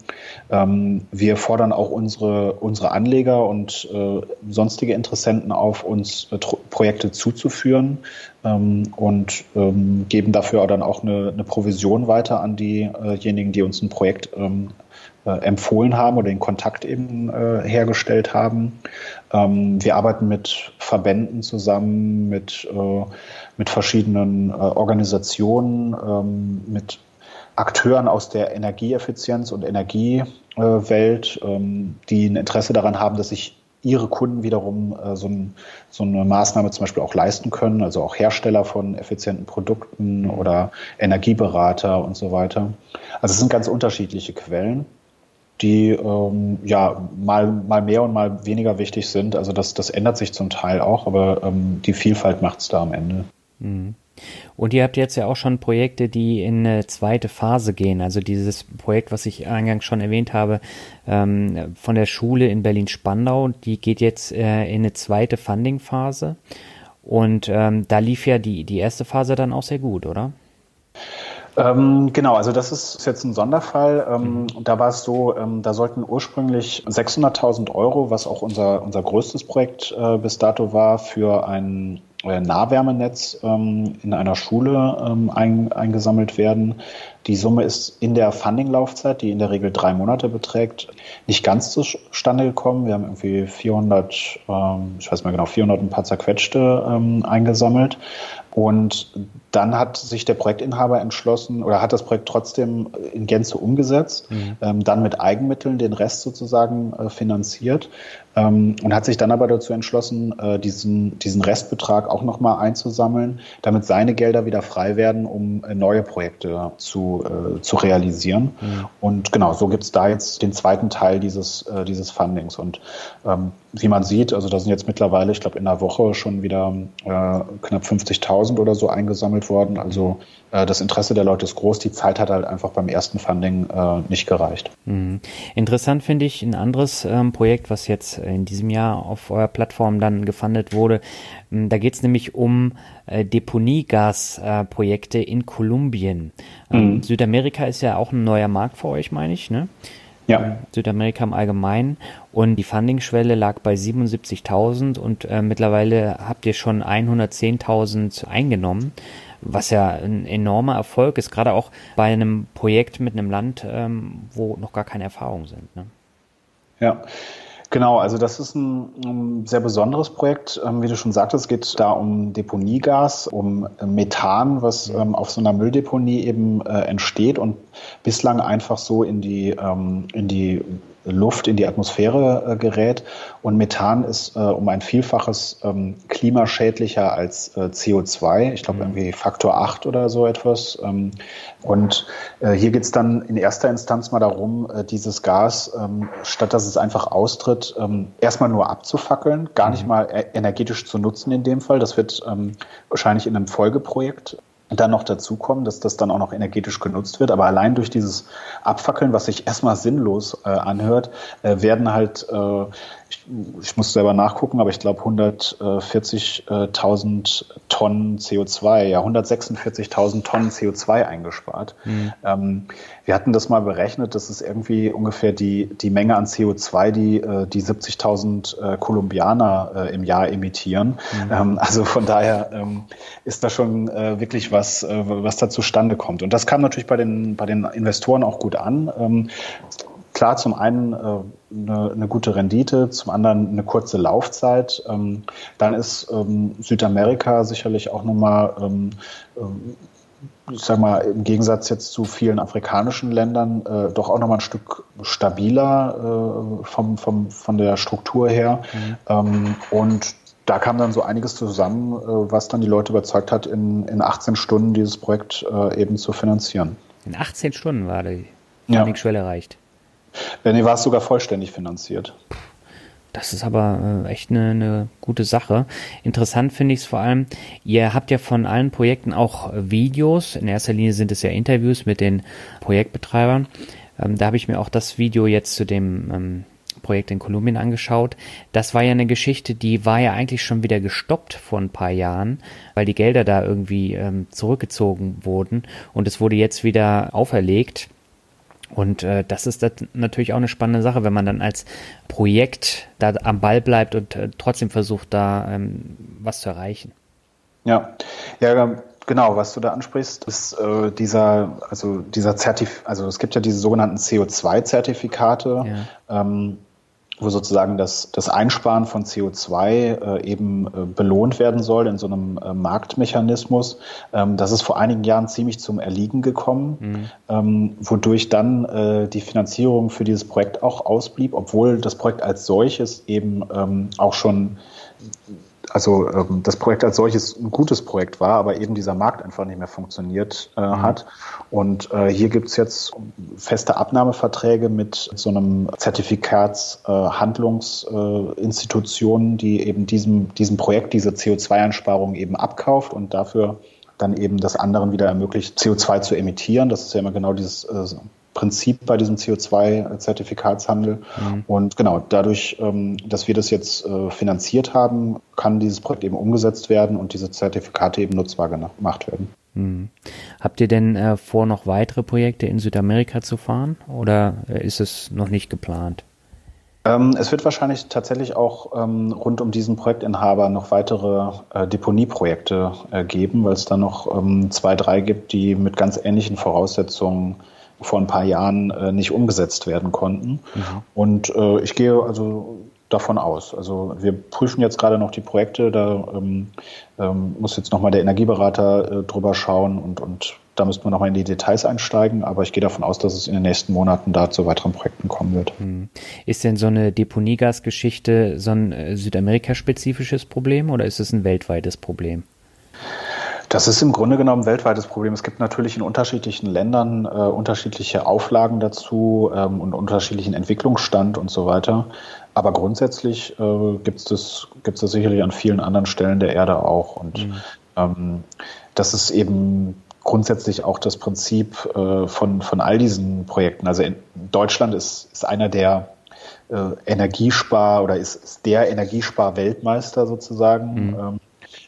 Ähm, wir fordern auch unsere, unsere Anleger und äh, sonstige Interessenten auf, uns äh, Projekte zuzuführen ähm, und ähm, geben dafür dann auch eine, eine Provision weiter an diejenigen, die uns ein Projekt ähm, äh, empfohlen haben oder den Kontakt eben äh, hergestellt haben. Ähm, wir arbeiten mit Verbänden zusammen, mit, äh, mit verschiedenen äh, Organisationen, ähm, mit Akteuren aus der Energieeffizienz und Energiewelt, ähm, die ein Interesse daran haben, dass sich ihre Kunden wiederum äh, so, ein, so, eine Maßnahme zum Beispiel auch leisten können, also auch Hersteller von effizienten Produkten oder Energieberater und so weiter. Also es sind ganz unterschiedliche Quellen die ähm, ja mal, mal mehr und mal weniger wichtig sind. Also das, das ändert sich zum Teil auch, aber ähm, die Vielfalt macht es da am Ende. Mhm. Und ihr habt jetzt ja auch schon Projekte, die in eine zweite Phase gehen. Also dieses Projekt, was ich eingangs schon erwähnt habe, ähm, von der Schule in Berlin-Spandau, die geht jetzt äh, in eine zweite Funding-Phase. Und ähm, da lief ja die, die erste Phase dann auch sehr gut, oder? Ähm, genau, also das ist jetzt ein Sonderfall. Ähm, mhm. Da war es so, ähm, da sollten ursprünglich 600.000 Euro, was auch unser, unser größtes Projekt äh, bis dato war, für ein äh, Nahwärmenetz ähm, in einer Schule ähm, ein, eingesammelt werden. Die Summe ist in der Funding-Laufzeit, die in der Regel drei Monate beträgt, nicht ganz zustande gekommen. Wir haben irgendwie 400, ähm, ich weiß mal genau, 400 ein paar zerquetschte ähm, eingesammelt. Und dann hat sich der Projektinhaber entschlossen oder hat das Projekt trotzdem in Gänze umgesetzt, mhm. ähm, dann mit Eigenmitteln den Rest sozusagen äh, finanziert und hat sich dann aber dazu entschlossen, äh, diesen, diesen Restbetrag auch nochmal einzusammeln, damit seine Gelder wieder frei werden, um äh, neue Projekte zu, äh, zu realisieren. Mhm. Und genau, so gibt es da jetzt den zweiten Teil dieses, dieses Fundings. Und ähm, wie man sieht, also da sind jetzt mittlerweile, ich glaube, in einer Woche schon wieder äh, knapp 50.000 oder so eingesammelt worden. Also äh, das Interesse der Leute ist groß. Die Zeit hat halt einfach beim ersten Funding äh, nicht gereicht. Mhm. Interessant finde ich ein anderes ähm, Projekt, was jetzt in diesem Jahr auf eurer Plattform dann gefundet wurde. Ähm, da geht es nämlich um äh, Deponiegasprojekte in Kolumbien. Ähm, mhm. Südamerika ist ja auch ein neuer Markt für euch, meine ich, ne? Ja. Südamerika im Allgemeinen. Und die Funding-Schwelle lag bei 77.000 und äh, mittlerweile habt ihr schon 110.000 eingenommen, was ja ein enormer Erfolg ist, gerade auch bei einem Projekt mit einem Land, ähm, wo noch gar keine Erfahrungen sind. Ne? Ja. Genau, also das ist ein, ein sehr besonderes Projekt. Ähm, wie du schon sagtest, es geht da um Deponiegas, um Methan, was ähm, auf so einer Mülldeponie eben äh, entsteht und bislang einfach so in die, ähm, in die Luft in die Atmosphäre äh, gerät. Und Methan ist äh, um ein Vielfaches ähm, klimaschädlicher als äh, CO2. Ich glaube mhm. irgendwie Faktor 8 oder so etwas. Ähm, und hier geht es dann in erster Instanz mal darum, dieses Gas, ähm, statt dass es einfach austritt, erstmal nur abzufackeln, gar nicht mhm. mal energetisch zu nutzen in dem Fall. Das wird wahrscheinlich in einem Folgeprojekt dann noch dazukommen, dass das dann auch noch energetisch genutzt wird. Aber allein durch dieses Abfackeln, was sich erstmal sinnlos äh, anhört, äh, werden halt äh, ich, ich muss selber nachgucken, aber ich glaube 140.000 Tonnen CO2, ja 146.000 Tonnen CO2 eingespart. Mhm. Ähm, wir hatten das mal berechnet, das ist irgendwie ungefähr die, die Menge an CO2, die äh, die 70.000 äh, Kolumbianer äh, im Jahr emittieren. Mhm. Ähm, also von daher ähm, ist da schon äh, wirklich was, äh, was da zustande kommt. Und das kam natürlich bei den, bei den Investoren auch gut an. Klar, zum einen äh, eine, eine, gute Rendite, zum anderen eine kurze Laufzeit. Ähm, dann ist ähm, Südamerika sicherlich auch nochmal, ähm, ich sag mal, im Gegensatz jetzt zu vielen afrikanischen Ländern äh, doch auch nochmal ein Stück stabiler äh, vom, vom, von der Struktur her. Mhm. Ähm, und da kam dann so einiges zusammen, äh, was dann die Leute überzeugt hat, in, in 18 Stunden dieses Projekt äh, eben zu finanzieren. In 18 Stunden war die Funding-Schwelle ja. erreicht. Äh, nee, war es sogar vollständig finanziert. Das ist aber äh, echt eine, eine gute Sache. Interessant finde ich es vor allem, ihr habt ja von allen Projekten auch Videos. In erster Linie sind es ja Interviews mit den Projektbetreibern. Ähm, da habe ich mir auch das Video jetzt zu dem ähm, Projekt in Kolumbien angeschaut. Das war ja eine Geschichte, die war ja eigentlich schon wieder gestoppt vor ein paar Jahren, weil die Gelder da irgendwie ähm, zurückgezogen wurden und es wurde jetzt wieder auferlegt. Und äh, das ist das natürlich auch eine spannende Sache, wenn man dann als Projekt da am Ball bleibt und äh, trotzdem versucht, da ähm, was zu erreichen. Ja, ja, genau, was du da ansprichst, ist äh, dieser, also dieser Zertif, also es gibt ja diese sogenannten CO2-Zertifikate. Ja. Ähm, wo sozusagen das, das Einsparen von CO2 äh, eben äh, belohnt werden soll in so einem äh, Marktmechanismus. Ähm, das ist vor einigen Jahren ziemlich zum Erliegen gekommen, mhm. ähm, wodurch dann äh, die Finanzierung für dieses Projekt auch ausblieb, obwohl das Projekt als solches eben ähm, auch schon also ähm, das Projekt als solches ein gutes Projekt war, aber eben dieser Markt einfach nicht mehr funktioniert äh, mhm. hat. Und äh, hier gibt's jetzt feste Abnahmeverträge mit so einem Zertifikatshandlungsinstitution, äh, die eben diesem, diesem Projekt, diese CO2-Einsparung eben abkauft und dafür dann eben das anderen wieder ermöglicht, CO2 zu emittieren. Das ist ja immer genau dieses äh, Prinzip bei diesem CO2-Zertifikatshandel. Mhm. Und genau, dadurch, ähm, dass wir das jetzt äh, finanziert haben, kann dieses Projekt eben umgesetzt werden und diese Zertifikate eben nutzbar gemacht werden. Mhm. Habt ihr denn äh, vor, noch weitere Projekte in Südamerika zu fahren oder äh, ist es noch nicht geplant? Ähm, es wird wahrscheinlich tatsächlich auch ähm, rund um diesen Projektinhaber noch weitere äh, Deponieprojekte äh, geben, weil es da noch ähm, zwei, drei gibt, die mit ganz ähnlichen Voraussetzungen vor ein paar Jahren äh, nicht umgesetzt werden konnten. Mhm. Und äh, ich gehe also davon aus. Also wir prüfen jetzt gerade noch die Projekte, da ähm, ähm, muss jetzt nochmal der Energieberater äh, drüber schauen und, und da müssten wir nochmal in die Details einsteigen, aber ich gehe davon aus, dass es in den nächsten Monaten da zu weiteren Projekten kommen wird. Mhm. Ist denn so eine Deponiegasgeschichte so ein äh, Südamerika-spezifisches Problem oder ist es ein weltweites Problem? Das ist im Grunde genommen ein weltweites Problem. Es gibt natürlich in unterschiedlichen Ländern äh, unterschiedliche Auflagen dazu ähm, und unterschiedlichen Entwicklungsstand und so weiter. Aber grundsätzlich äh, gibt es das, gibt's das sicherlich an vielen anderen Stellen der Erde auch. Und mhm. ähm, das ist eben grundsätzlich auch das Prinzip äh, von, von all diesen Projekten. Also in Deutschland ist, ist einer der äh, Energiespar oder ist, ist der Energiespar-Weltmeister sozusagen. Mhm. Ähm,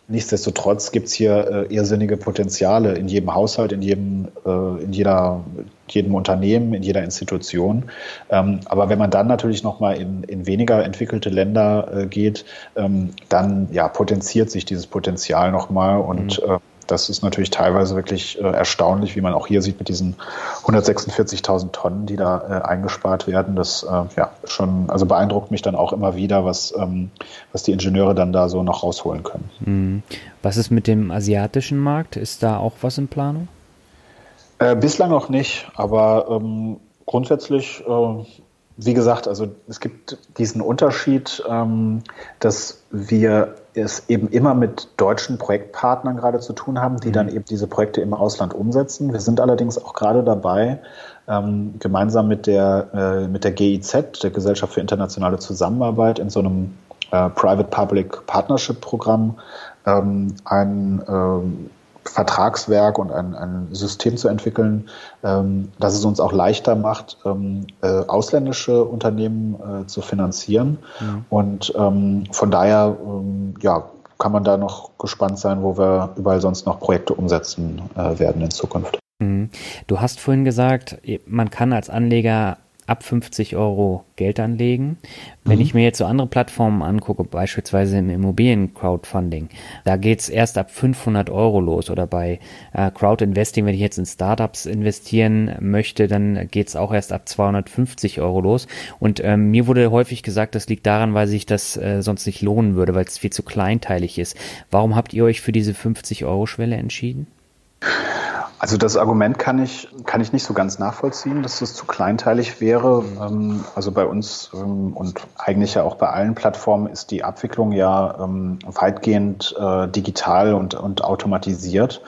Nichtsdestotrotz gibt es hier äh, irrsinnige Potenziale in jedem Haushalt, in jedem, äh, in jeder, jedem Unternehmen, in jeder Institution. Ähm, aber wenn man dann natürlich nochmal in, in weniger entwickelte Länder äh, geht, ähm, dann ja, potenziert sich dieses Potenzial nochmal und mhm. Das ist natürlich teilweise wirklich äh, erstaunlich, wie man auch hier sieht mit diesen 146.000 Tonnen, die da äh, eingespart werden. Das äh, ja schon, also beeindruckt mich dann auch immer wieder, was, ähm, was die Ingenieure dann da so noch rausholen können. Mhm. Was ist mit dem asiatischen Markt? Ist da auch was in Planung? Äh, bislang noch nicht, aber ähm, grundsätzlich äh, wie gesagt, also es gibt diesen Unterschied, ähm, dass wir es eben immer mit deutschen Projektpartnern gerade zu tun haben, die mhm. dann eben diese Projekte im Ausland umsetzen. Wir sind allerdings auch gerade dabei, ähm, gemeinsam mit der, äh, mit der GIZ, der Gesellschaft für internationale Zusammenarbeit, in so einem äh, Private-Public Partnership-Programm ähm, ein Vertragswerk und ein, ein System zu entwickeln, ähm, dass es uns auch leichter macht, ähm, äh, ausländische Unternehmen äh, zu finanzieren. Mhm. Und ähm, von daher, ähm, ja, kann man da noch gespannt sein, wo wir überall sonst noch Projekte umsetzen äh, werden in Zukunft. Mhm. Du hast vorhin gesagt, man kann als Anleger ab 50 Euro Geld anlegen. Wenn mhm. ich mir jetzt so andere Plattformen angucke, beispielsweise im Immobilien-Crowdfunding, da geht's erst ab 500 Euro los oder bei äh, Crowd-Investing, wenn ich jetzt in Startups investieren möchte, dann geht's auch erst ab 250 Euro los. Und ähm, mir wurde häufig gesagt, das liegt daran, weil sich das äh, sonst nicht lohnen würde, weil es viel zu kleinteilig ist. Warum habt ihr euch für diese 50 Euro Schwelle entschieden? Also das Argument kann ich, kann ich nicht so ganz nachvollziehen, dass es zu kleinteilig wäre. Ähm, also bei uns ähm, und eigentlich ja auch bei allen Plattformen ist die Abwicklung ja ähm, weitgehend äh, digital und, und automatisiert.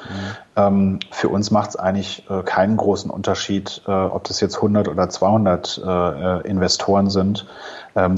Mhm. Für uns macht es eigentlich äh, keinen großen Unterschied, äh, ob das jetzt 100 oder 200 Investoren sind,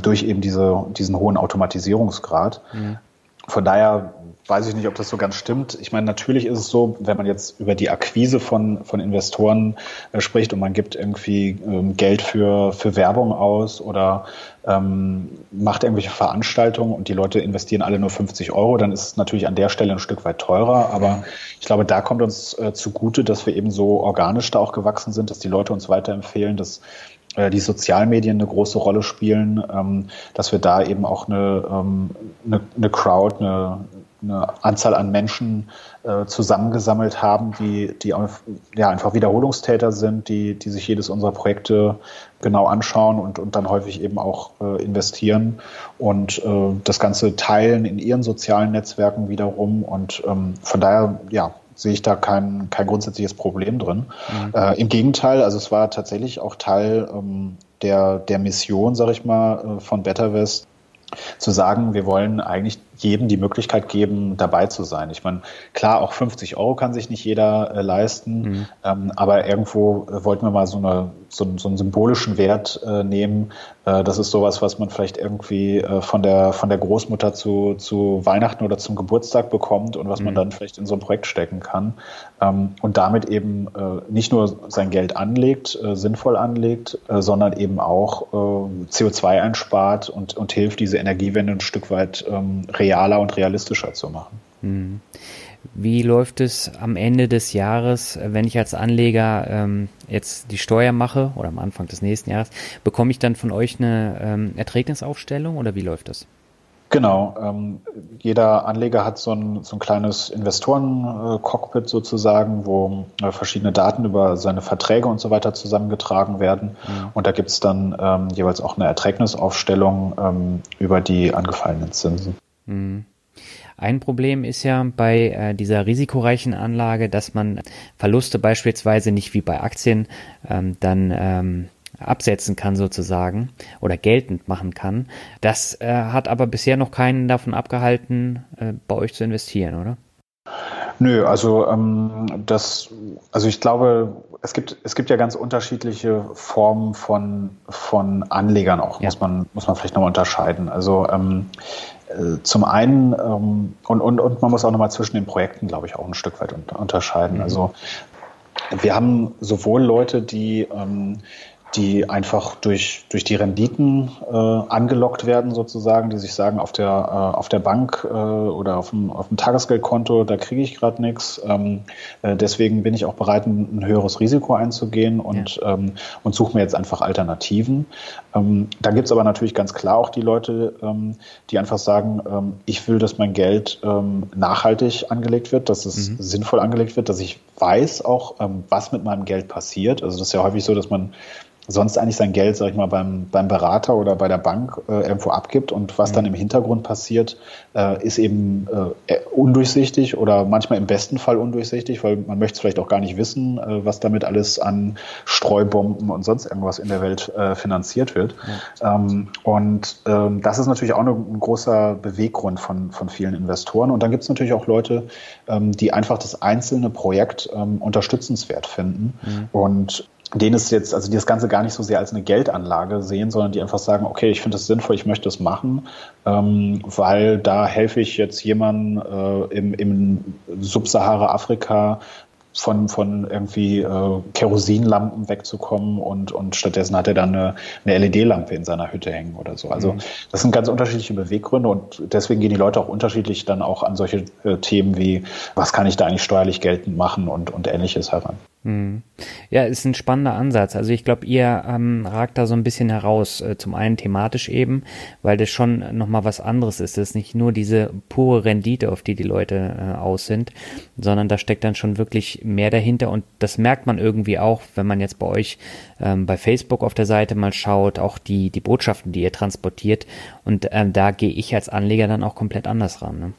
durch eben diese, diesen hohen Automatisierungsgrad. Mhm. Von daher weiß ich nicht, ob das so ganz stimmt. Ich meine, natürlich ist es so, wenn man jetzt über die Akquise von, von Investoren äh, spricht und man gibt irgendwie ähm, Geld für, für Werbung aus oder ähm, macht irgendwelche Veranstaltungen und die Leute investieren alle nur 50 Euro, dann ist es natürlich an der Stelle ein Stück weit teurer. Aber ich glaube, da kommt uns äh, zugute, dass wir eben so organisch da auch gewachsen sind, dass die Leute uns weiterempfehlen, dass äh, die Sozialmedien eine große Rolle spielen, ähm, dass wir da eben auch eine, ähm, eine, eine Crowd, eine, eine Anzahl an Menschen äh, zusammengesammelt haben, die, die ja, einfach Wiederholungstäter sind, die, die sich jedes unserer Projekte genau anschauen und, und dann häufig eben auch äh, investieren und äh, das Ganze teilen in ihren sozialen Netzwerken wiederum. Und ähm, von daher, ja, sehe ich da kein, kein grundsätzliches Problem drin. Mhm. Äh, Im Gegenteil, also es war tatsächlich auch Teil ähm, der, der Mission, sag ich mal, äh, von BetterWest, zu sagen, wir wollen eigentlich jedem die Möglichkeit geben, dabei zu sein. Ich meine, klar, auch 50 Euro kann sich nicht jeder äh, leisten, mhm. ähm, aber irgendwo äh, wollten wir mal so, eine, so, so einen symbolischen Wert äh, nehmen. Äh, das ist sowas, was man vielleicht irgendwie äh, von, der, von der Großmutter zu, zu Weihnachten oder zum Geburtstag bekommt und was mhm. man dann vielleicht in so ein Projekt stecken kann ähm, und damit eben nicht nur sein Geld anlegt, sinnvoll anlegt, sondern eben auch CO2 einspart und, und hilft, diese Energiewende ein Stück weit ähm, realer und realistischer zu machen. Hm. Wie läuft es am Ende des Jahres, wenn ich als Anleger ähm, jetzt die Steuer mache oder am Anfang des nächsten Jahres, bekomme ich dann von euch eine ähm, Erträgnisaufstellung oder wie läuft das? Genau. Ähm, jeder Anleger hat so ein, so ein kleines Investoren-Cockpit sozusagen, wo äh, verschiedene Daten über seine Verträge und so weiter zusammengetragen werden. Mhm. Und da gibt es dann ähm, jeweils auch eine Erträgnisaufstellung ähm, über die angefallenen Zinsen. Mhm. Ein Problem ist ja bei äh, dieser risikoreichen Anlage, dass man Verluste beispielsweise nicht wie bei Aktien ähm, dann ähm, absetzen kann sozusagen oder geltend machen kann. Das äh, hat aber bisher noch keinen davon abgehalten, äh, bei euch zu investieren, oder? Nö, also ähm, das, also ich glaube, es gibt, es gibt ja ganz unterschiedliche Formen von, von Anlegern auch, ja. muss man, muss man vielleicht nochmal unterscheiden. Also ähm, äh, zum einen, ähm, und, und, und man muss auch nochmal zwischen den Projekten, glaube ich, auch ein Stück weit unterscheiden. Mhm. Also wir haben sowohl Leute, die ähm, die einfach durch, durch die Renditen äh, angelockt werden sozusagen, die sich sagen, auf der, äh, auf der Bank äh, oder auf dem, auf dem Tagesgeldkonto, da kriege ich gerade nichts. Ähm, äh, deswegen bin ich auch bereit, ein, ein höheres Risiko einzugehen und, ja. ähm, und suche mir jetzt einfach Alternativen. Ähm, dann gibt es aber natürlich ganz klar auch die Leute, ähm, die einfach sagen, ähm, ich will, dass mein Geld ähm, nachhaltig angelegt wird, dass es mhm. sinnvoll angelegt wird, dass ich weiß auch, ähm, was mit meinem Geld passiert. Also das ist ja häufig so, dass man sonst eigentlich sein Geld, sag ich mal, beim, beim Berater oder bei der Bank äh, irgendwo abgibt und was mhm. dann im Hintergrund passiert, äh, ist eben äh, undurchsichtig oder manchmal im besten Fall undurchsichtig, weil man möchte es vielleicht auch gar nicht wissen, äh, was damit alles an Streubomben und sonst irgendwas in der Welt äh, finanziert wird. Ja. Ähm, und ähm, das ist natürlich auch ein großer Beweggrund von, von vielen Investoren. Und dann gibt es natürlich auch Leute, ähm, die einfach das einzelne Projekt ähm, unterstützenswert finden mhm. und denen es jetzt, also die das Ganze gar nicht so sehr als eine Geldanlage sehen, sondern die einfach sagen, okay, ich finde das sinnvoll, ich möchte das machen, ähm, weil da helfe ich jetzt jemandem äh, im, im Subsahara-Afrika von, von irgendwie äh, Kerosinlampen wegzukommen und, und stattdessen hat er dann eine, eine LED-Lampe in seiner Hütte hängen oder so. Also mhm. das sind ganz unterschiedliche Beweggründe und deswegen gehen die Leute auch unterschiedlich dann auch an solche äh, Themen wie, was kann ich da eigentlich steuerlich geltend machen und, und ähnliches heran. Mhm. Ja, ist ein spannender Ansatz. Also ich glaube, ihr ähm, ragt da so ein bisschen heraus. Äh, zum einen thematisch eben, weil das schon nochmal was anderes ist. Das ist nicht nur diese pure Rendite, auf die die Leute äh, aus sind, sondern da steckt dann schon wirklich mehr dahinter und das merkt man irgendwie auch, wenn man jetzt bei euch ähm, bei Facebook auf der Seite mal schaut, auch die, die Botschaften, die ihr transportiert und ähm, da gehe ich als Anleger dann auch komplett anders ran. Ne?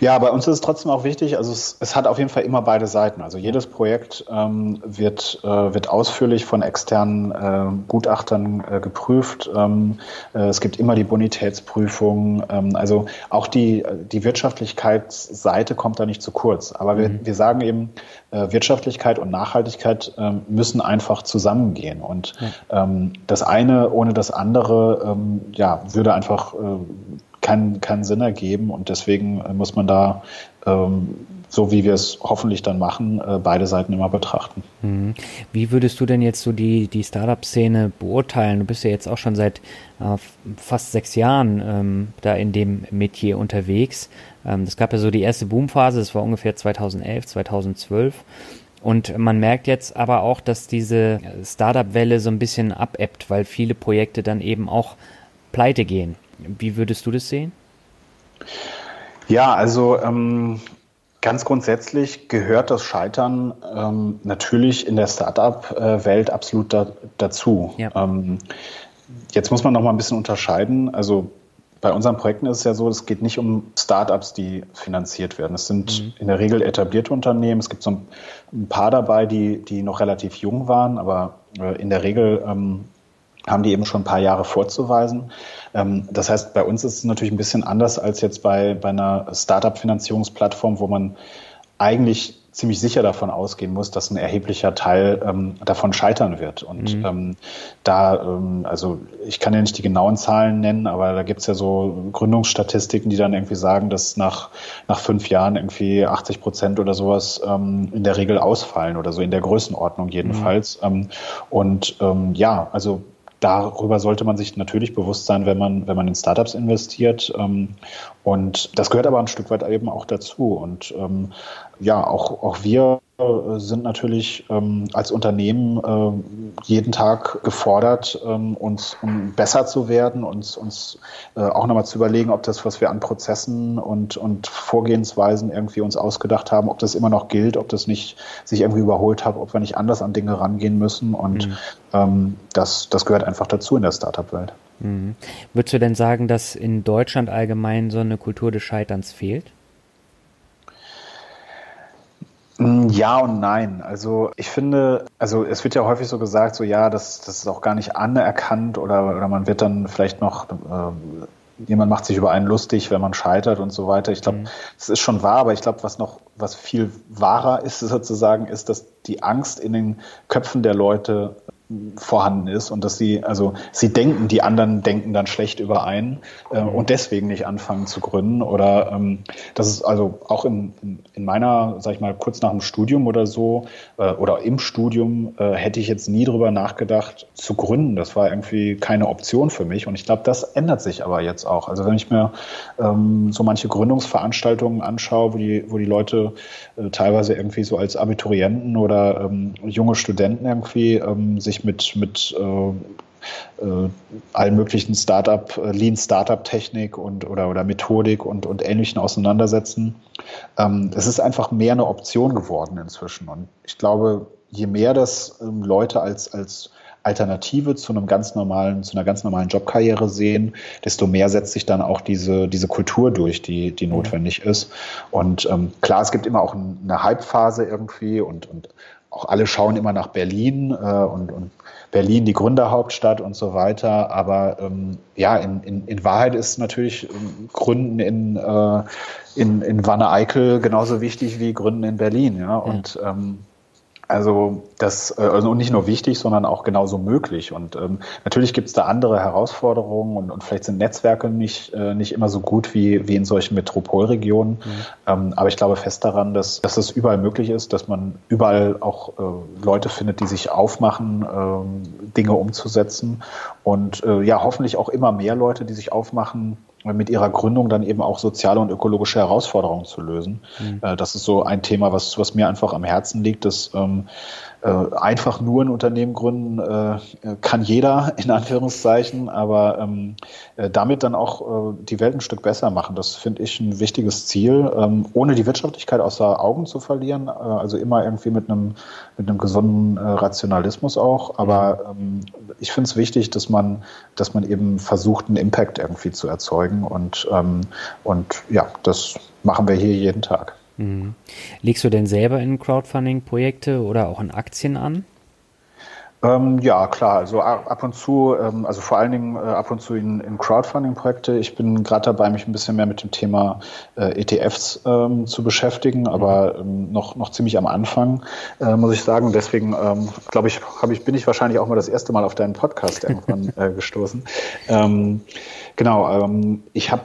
Ja, bei uns ist es trotzdem auch wichtig, also es, es hat auf jeden Fall immer beide Seiten. Also jedes Projekt ähm, wird, äh, wird ausführlich von externen äh, Gutachtern äh, geprüft. Ähm, äh, es gibt immer die Bonitätsprüfung. Ähm, also auch die, die Wirtschaftlichkeitsseite kommt da nicht zu kurz. Aber wir, mhm. wir sagen eben, äh, Wirtschaftlichkeit und Nachhaltigkeit ähm, müssen einfach zusammengehen. Und. Ähm, das eine ohne das andere ähm, ja, würde einfach äh, keinen, keinen Sinn ergeben und deswegen äh, muss man da, ähm, so wie wir es hoffentlich dann machen, äh, beide Seiten immer betrachten. Mhm. Wie würdest du denn jetzt so die, die Startup-Szene beurteilen? Du bist ja jetzt auch schon seit äh, fast sechs Jahren ähm, da in dem Metier unterwegs. Ähm, das gab ja so die erste Boomphase, das war ungefähr 2011, 2012. Und man merkt jetzt aber auch, dass diese Startup-Welle so ein bisschen abebbt, weil viele Projekte dann eben auch pleite gehen. Wie würdest du das sehen? Ja, also ähm, ganz grundsätzlich gehört das Scheitern ähm, natürlich in der Startup-Welt absolut da, dazu. Ja. Ähm, jetzt muss man noch mal ein bisschen unterscheiden. Also bei unseren Projekten ist es ja so, es geht nicht um Startups, die finanziert werden. Es sind mhm. in der Regel etablierte Unternehmen. Es gibt so ein, paar dabei, die, die noch relativ jung waren, aber äh, in der Regel ähm, haben die eben schon ein paar Jahre vorzuweisen. Ähm, das heißt, bei uns ist es natürlich ein bisschen anders als jetzt bei, bei einer Startup-Finanzierungsplattform, wo man eigentlich ziemlich sicher davon ausgehen muss, dass ein erheblicher Teil ähm, davon scheitern wird. Und mhm. ähm, da, ähm, also ich kann ja nicht die genauen Zahlen nennen, aber da gibt's ja so Gründungsstatistiken, die dann irgendwie sagen, dass nach, nach fünf Jahren irgendwie 80 Prozent oder sowas ähm, in der Regel ausfallen oder so in der Größenordnung jedenfalls. Mhm. Ähm, und ähm, ja, also darüber sollte man sich natürlich bewusst sein, wenn man, wenn man in Startups investiert. Ähm, und das gehört aber ein Stück weit eben auch dazu. Und ähm, ja, auch, auch wir sind natürlich ähm, als Unternehmen äh, jeden Tag gefordert, ähm, uns um besser zu werden, uns, uns äh, auch nochmal zu überlegen, ob das, was wir an Prozessen und, und Vorgehensweisen irgendwie uns ausgedacht haben, ob das immer noch gilt, ob das nicht sich irgendwie überholt hat, ob wir nicht anders an Dinge rangehen müssen. Und mhm. ähm, das, das gehört einfach dazu in der Startup-Welt. Mhm. Würdest du denn sagen, dass in Deutschland allgemein so eine Kultur des Scheiterns fehlt? Ja und nein. Also ich finde, also es wird ja häufig so gesagt, so ja, das, das ist auch gar nicht anerkannt oder, oder man wird dann vielleicht noch, äh, jemand macht sich über einen lustig, wenn man scheitert und so weiter. Ich glaube, mhm. das ist schon wahr, aber ich glaube, was noch, was viel wahrer ist *laughs* sozusagen, ist, dass die Angst in den Köpfen der Leute vorhanden ist und dass sie, also sie denken, die anderen denken dann schlecht über einen äh, mhm. und deswegen nicht anfangen zu gründen. Oder ähm, das ist also auch in, in meiner, sag ich mal, kurz nach dem Studium oder so äh, oder im Studium äh, hätte ich jetzt nie drüber nachgedacht zu gründen. Das war irgendwie keine Option für mich. Und ich glaube, das ändert sich aber jetzt auch. Also wenn ich mir ähm, so manche Gründungsveranstaltungen anschaue, wo die, wo die Leute äh, teilweise irgendwie so als Abiturienten oder ähm, junge Studenten irgendwie ähm, sich mit, mit äh, äh, allen möglichen Startup, äh, Lean Startup Technik und oder, oder Methodik und, und Ähnlichen auseinandersetzen. Ähm, es ist einfach mehr eine Option geworden inzwischen. Und ich glaube, je mehr das ähm, Leute als, als Alternative zu einem ganz normalen, zu einer ganz normalen Jobkarriere sehen, desto mehr setzt sich dann auch diese, diese Kultur durch, die, die notwendig ist. Und ähm, klar, es gibt immer auch eine Hype-Phase irgendwie und, und auch alle schauen immer nach Berlin äh, und, und Berlin die Gründerhauptstadt und so weiter. Aber ähm, ja, in, in, in Wahrheit ist natürlich ähm, Gründen in, äh, in, in Wanne-Eickel genauso wichtig wie Gründen in Berlin. Ja? Und ähm, also das äh, also nicht nur wichtig, sondern auch genauso möglich. Und ähm, natürlich gibt es da andere Herausforderungen und, und vielleicht sind Netzwerke nicht, äh, nicht immer so gut wie, wie in solchen Metropolregionen. Mhm. Ähm, aber ich glaube fest daran, dass, dass es überall möglich ist, dass man überall auch äh, Leute findet, die sich aufmachen, äh, Dinge umzusetzen. Und äh, ja, hoffentlich auch immer mehr Leute, die sich aufmachen, mit ihrer Gründung dann eben auch soziale und ökologische Herausforderungen zu lösen. Mhm. Äh, das ist so ein Thema, was, was mir einfach am Herzen liegt, dass ähm, äh, einfach nur ein Unternehmen gründen äh, kann jeder, in Anführungszeichen, aber ähm, äh, damit dann auch äh, die Welt ein Stück besser machen. Das finde ich ein wichtiges Ziel, ähm, ohne die Wirtschaftlichkeit außer Augen zu verlieren, äh, also immer irgendwie mit einem, mit einem gesunden äh, Rationalismus auch. Aber ähm, ich finde es wichtig, dass man, dass man eben versucht, einen Impact irgendwie zu erzeugen und, ähm, und ja, das machen wir hier jeden Tag. Mhm. Legst du denn selber in Crowdfunding-Projekte oder auch in Aktien an? Ähm, ja, klar. Also ab und zu, ähm, also vor allen Dingen äh, ab und zu in, in Crowdfunding-Projekte. Ich bin gerade dabei, mich ein bisschen mehr mit dem Thema äh, ETFs ähm, zu beschäftigen, aber ähm, noch, noch ziemlich am Anfang, äh, muss ich sagen. Deswegen, ähm, glaube ich, hab ich, bin ich wahrscheinlich auch mal das erste Mal auf deinen Podcast irgendwann *laughs* äh, gestoßen. Ähm, genau, ich habe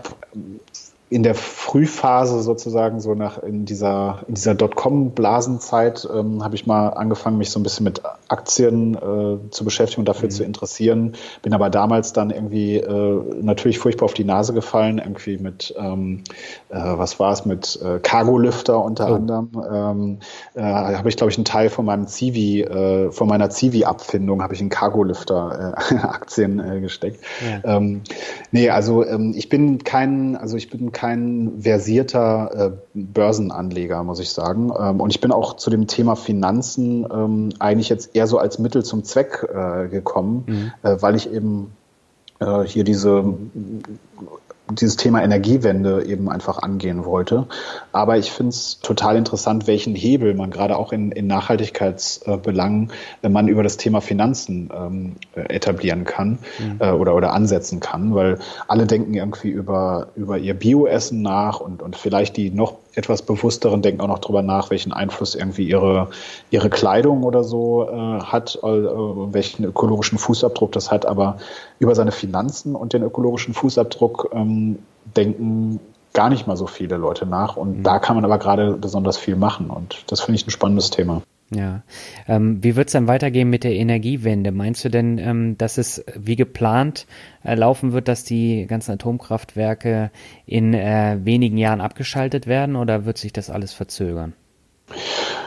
in der Frühphase sozusagen, so nach in dieser, in dieser Dotcom-Blasenzeit, ähm, habe ich mal angefangen, mich so ein bisschen mit Aktien äh, zu beschäftigen und dafür mhm. zu interessieren. Bin aber damals dann irgendwie äh, natürlich furchtbar auf die Nase gefallen, irgendwie mit, ähm, äh, was war es, mit äh, Cargo-Lifter unter oh. anderem. Ähm, äh, habe ich, glaube ich, einen Teil von meinem Zivi, äh, von meiner Zivi-Abfindung habe ich in Cargo-Lifter-Aktien *laughs* äh, gesteckt. Ja. Ähm, nee, also ähm, ich bin kein, also ich bin kein versierter äh, Börsenanleger, muss ich sagen. Ähm, und ich bin auch zu dem Thema Finanzen ähm, eigentlich jetzt eher so als Mittel zum Zweck äh, gekommen, mhm. äh, weil ich eben äh, hier diese dieses Thema Energiewende eben einfach angehen wollte. Aber ich finde es total interessant, welchen Hebel man gerade auch in, in Nachhaltigkeitsbelangen äh, man über das Thema Finanzen ähm, etablieren kann mhm. äh, oder, oder ansetzen kann, weil alle denken irgendwie über, über ihr Bioessen nach und, und vielleicht die noch etwas bewussteren denken auch noch drüber nach, welchen Einfluss irgendwie ihre, ihre Kleidung oder so äh, hat, äh, welchen ökologischen Fußabdruck das hat. Aber über seine Finanzen und den ökologischen Fußabdruck ähm, denken gar nicht mal so viele Leute nach. Und mhm. da kann man aber gerade besonders viel machen. Und das finde ich ein spannendes Thema. Ja. Ähm, wie wird es dann weitergehen mit der Energiewende? Meinst du denn, ähm, dass es wie geplant äh, laufen wird, dass die ganzen Atomkraftwerke in äh, wenigen Jahren abgeschaltet werden oder wird sich das alles verzögern?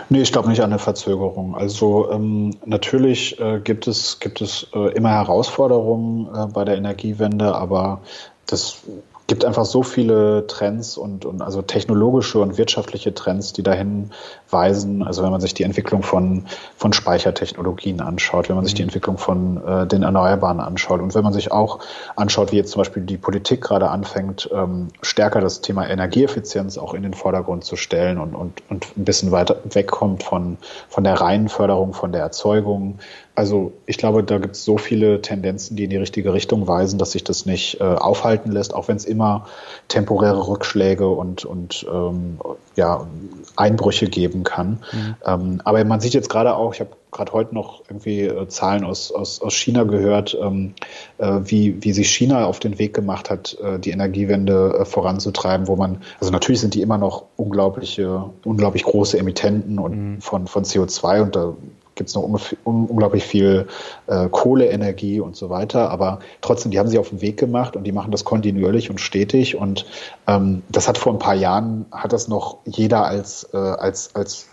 Nee, ich glaube nicht an eine Verzögerung. Also ähm, natürlich äh, gibt es, gibt es äh, immer Herausforderungen äh, bei der Energiewende, aber das gibt einfach so viele Trends und, und also technologische und wirtschaftliche Trends, die dahin weisen. Also wenn man sich die Entwicklung von, von Speichertechnologien anschaut, wenn man sich die mhm. Entwicklung von äh, den Erneuerbaren anschaut und wenn man sich auch anschaut, wie jetzt zum Beispiel die Politik gerade anfängt, ähm, stärker das Thema Energieeffizienz auch in den Vordergrund zu stellen und, und, und ein bisschen weiter wegkommt von, von der reinen Förderung, von der Erzeugung, also ich glaube, da gibt es so viele Tendenzen, die in die richtige Richtung weisen, dass sich das nicht äh, aufhalten lässt, auch wenn es immer temporäre Rückschläge und, und ähm, ja, Einbrüche geben kann. Mhm. Ähm, aber man sieht jetzt gerade auch, ich habe gerade heute noch irgendwie äh, Zahlen aus, aus, aus China gehört, ähm, äh, wie, wie sich China auf den Weg gemacht hat, äh, die Energiewende äh, voranzutreiben, wo man, also natürlich sind die immer noch unglaubliche, unglaublich große Emittenten und mhm. von, von CO2 und da gibt es noch un unglaublich viel äh, Kohleenergie und so weiter. Aber trotzdem, die haben sich auf den Weg gemacht und die machen das kontinuierlich und stetig. Und ähm, das hat vor ein paar Jahren, hat das noch jeder als, äh, als, als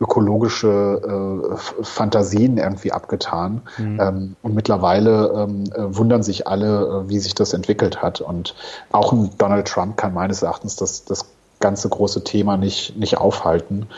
ökologische äh, Fantasien irgendwie abgetan. Mhm. Ähm, und mittlerweile ähm, äh, wundern sich alle, äh, wie sich das entwickelt hat. Und auch ein Donald Trump kann meines Erachtens das, das ganze große Thema nicht, nicht aufhalten.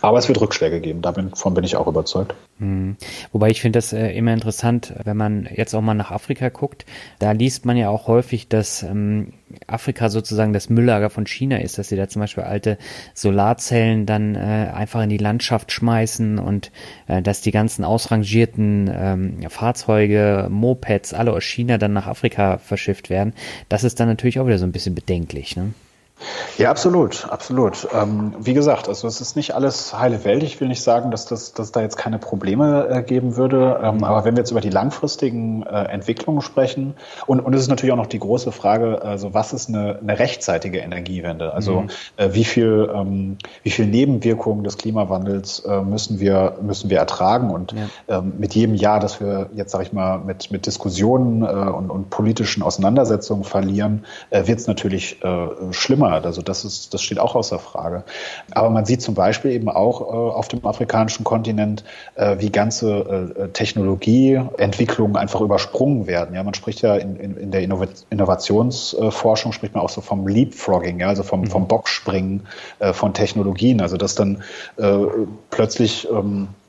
Aber es wird Rückschläge geben, davon bin ich auch überzeugt. Mhm. Wobei ich finde das äh, immer interessant, wenn man jetzt auch mal nach Afrika guckt. Da liest man ja auch häufig, dass ähm, Afrika sozusagen das Mülllager von China ist, dass sie da zum Beispiel alte Solarzellen dann äh, einfach in die Landschaft schmeißen und äh, dass die ganzen ausrangierten ähm, Fahrzeuge, Mopeds, alle aus China dann nach Afrika verschifft werden. Das ist dann natürlich auch wieder so ein bisschen bedenklich. Ne? Ja, absolut, absolut. Ähm, wie gesagt, also es ist nicht alles heile Welt. Ich will nicht sagen, dass das, dass da jetzt keine Probleme äh, geben würde. Ähm, aber wenn wir jetzt über die langfristigen äh, Entwicklungen sprechen, und, und es ist natürlich auch noch die große Frage, also was ist eine, eine rechtzeitige Energiewende? Also mhm. äh, wie viel, ähm, wie viel Nebenwirkungen des Klimawandels äh, müssen wir, müssen wir ertragen? Und ja. ähm, mit jedem Jahr, dass wir jetzt, sag ich mal, mit, mit Diskussionen äh, und, und politischen Auseinandersetzungen verlieren, äh, wird es natürlich schlimmer Schlimmer. Also das ist, das steht auch außer Frage. Aber man sieht zum Beispiel eben auch äh, auf dem afrikanischen Kontinent, äh, wie ganze äh, Technologieentwicklungen einfach übersprungen werden. Ja, man spricht ja in, in, in der Innovationsforschung spricht man auch so vom Leapfrogging, ja, also vom, mhm. vom Bockspringen äh, von Technologien. Also dass dann äh, plötzlich ähm, äh,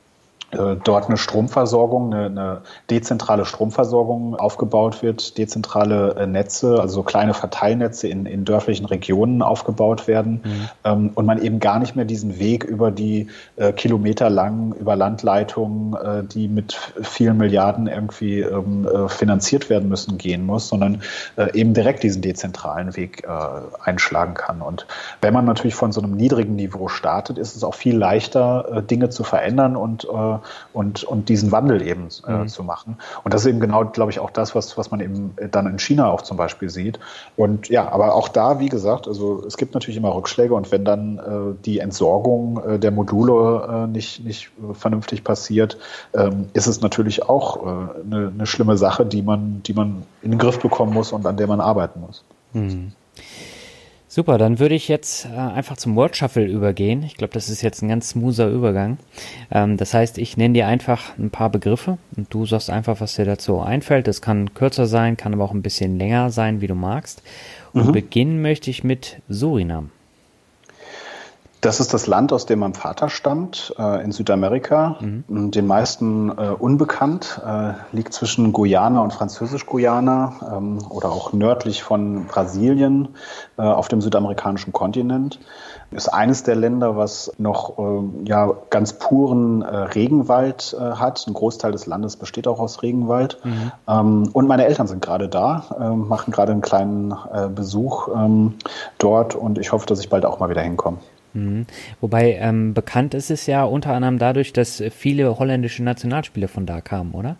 dort eine Stromversorgung, eine, eine, dezentrale Stromversorgung aufgebaut wird, dezentrale äh, Netze, also so kleine Verteilnetze in, in dörflichen Regionen aufgebaut werden mhm. ähm, und man eben gar nicht mehr diesen Weg über die äh, Kilometer lang, über Landleitungen, äh, die mit vielen Milliarden irgendwie ähm, äh, finanziert werden müssen, gehen muss, sondern äh, eben direkt diesen dezentralen Weg einschlagen kann. Und wenn man natürlich von so einem niedrigen Niveau startet, ist es auch viel leichter, Dinge zu verändern und und, und diesen Wandel eben äh, mhm. zu machen. Und das ist eben genau, glaube ich, auch das, was, was man eben dann in China auch zum Beispiel sieht. Und ja, aber auch da, wie gesagt, also es gibt natürlich immer Rückschläge und wenn dann äh, die Entsorgung äh, der Module äh, nicht, nicht vernünftig passiert, ähm, ist es natürlich auch äh, eine, eine schlimme Sache, die man, die man in den Griff bekommen muss und an der man arbeiten muss. Mhm. Super, dann würde ich jetzt äh, einfach zum Word Shuffle übergehen. Ich glaube, das ist jetzt ein ganz smoother Übergang. Ähm, das heißt, ich nenne dir einfach ein paar Begriffe und du sagst einfach, was dir dazu einfällt. Das kann kürzer sein, kann aber auch ein bisschen länger sein, wie du magst. Und mhm. beginnen möchte ich mit Surinam. Das ist das Land, aus dem mein Vater stammt, äh, in Südamerika. Mhm. Den meisten äh, unbekannt, äh, liegt zwischen Guyana und Französisch-Guyana ähm, oder auch nördlich von Brasilien äh, auf dem südamerikanischen Kontinent. Ist eines der Länder, was noch äh, ja, ganz puren äh, Regenwald hat. Ein Großteil des Landes besteht auch aus Regenwald. Mhm. Ähm, und meine Eltern sind gerade da, machen gerade einen kleinen Besuch ähm, dort und ich hoffe, dass ich bald auch mal wieder hinkomme. Mhm. Wobei ähm, bekannt ist es ja unter anderem dadurch, dass viele holländische Nationalspieler von da kamen, oder?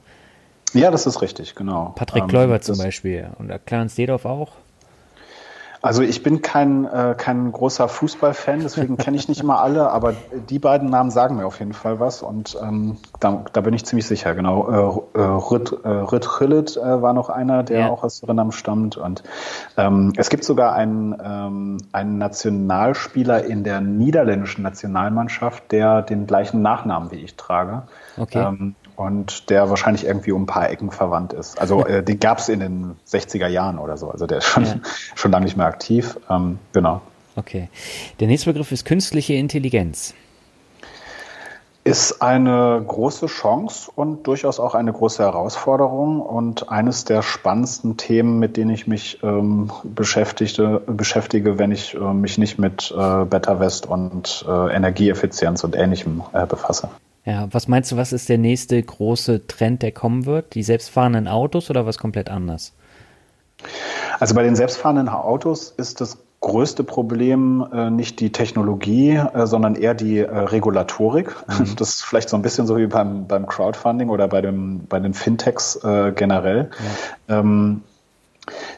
Ja, das ist richtig, genau. Patrick ähm, Kluivert zum Beispiel und Clarence Dedorf auch. Also ich bin kein, äh, kein großer Fußballfan, deswegen kenne ich nicht immer alle, aber die beiden Namen sagen mir auf jeden Fall was und ähm, da, da bin ich ziemlich sicher, genau. Äh, äh, Rüd, äh, Rüd Gullit äh, war noch einer, der ja. auch aus Surinam stammt und ähm, es gibt sogar einen, ähm, einen Nationalspieler in der niederländischen Nationalmannschaft, der den gleichen Nachnamen wie ich trage. Okay. Ähm, und der wahrscheinlich irgendwie um ein paar Ecken verwandt ist. Also äh, den gab es in den 60er Jahren oder so. Also der ist schon, ja. *laughs* schon lange nicht mehr aktiv. Ähm, genau. Okay. Der nächste Begriff ist künstliche Intelligenz. Ist eine große Chance und durchaus auch eine große Herausforderung und eines der spannendsten Themen, mit denen ich mich ähm, beschäftigte, beschäftige, wenn ich äh, mich nicht mit äh, Better West und äh, Energieeffizienz und Ähnlichem äh, befasse. Ja, was meinst du, was ist der nächste große Trend, der kommen wird? Die selbstfahrenden Autos oder was komplett anders? Also bei den selbstfahrenden Autos ist das größte Problem äh, nicht die Technologie, äh, sondern eher die äh, Regulatorik. Mhm. *laughs* Das ist vielleicht so ein bisschen so wie beim, beim Crowdfunding oder bei, dem, bei den Fintechs äh, generell. Ja. Ähm,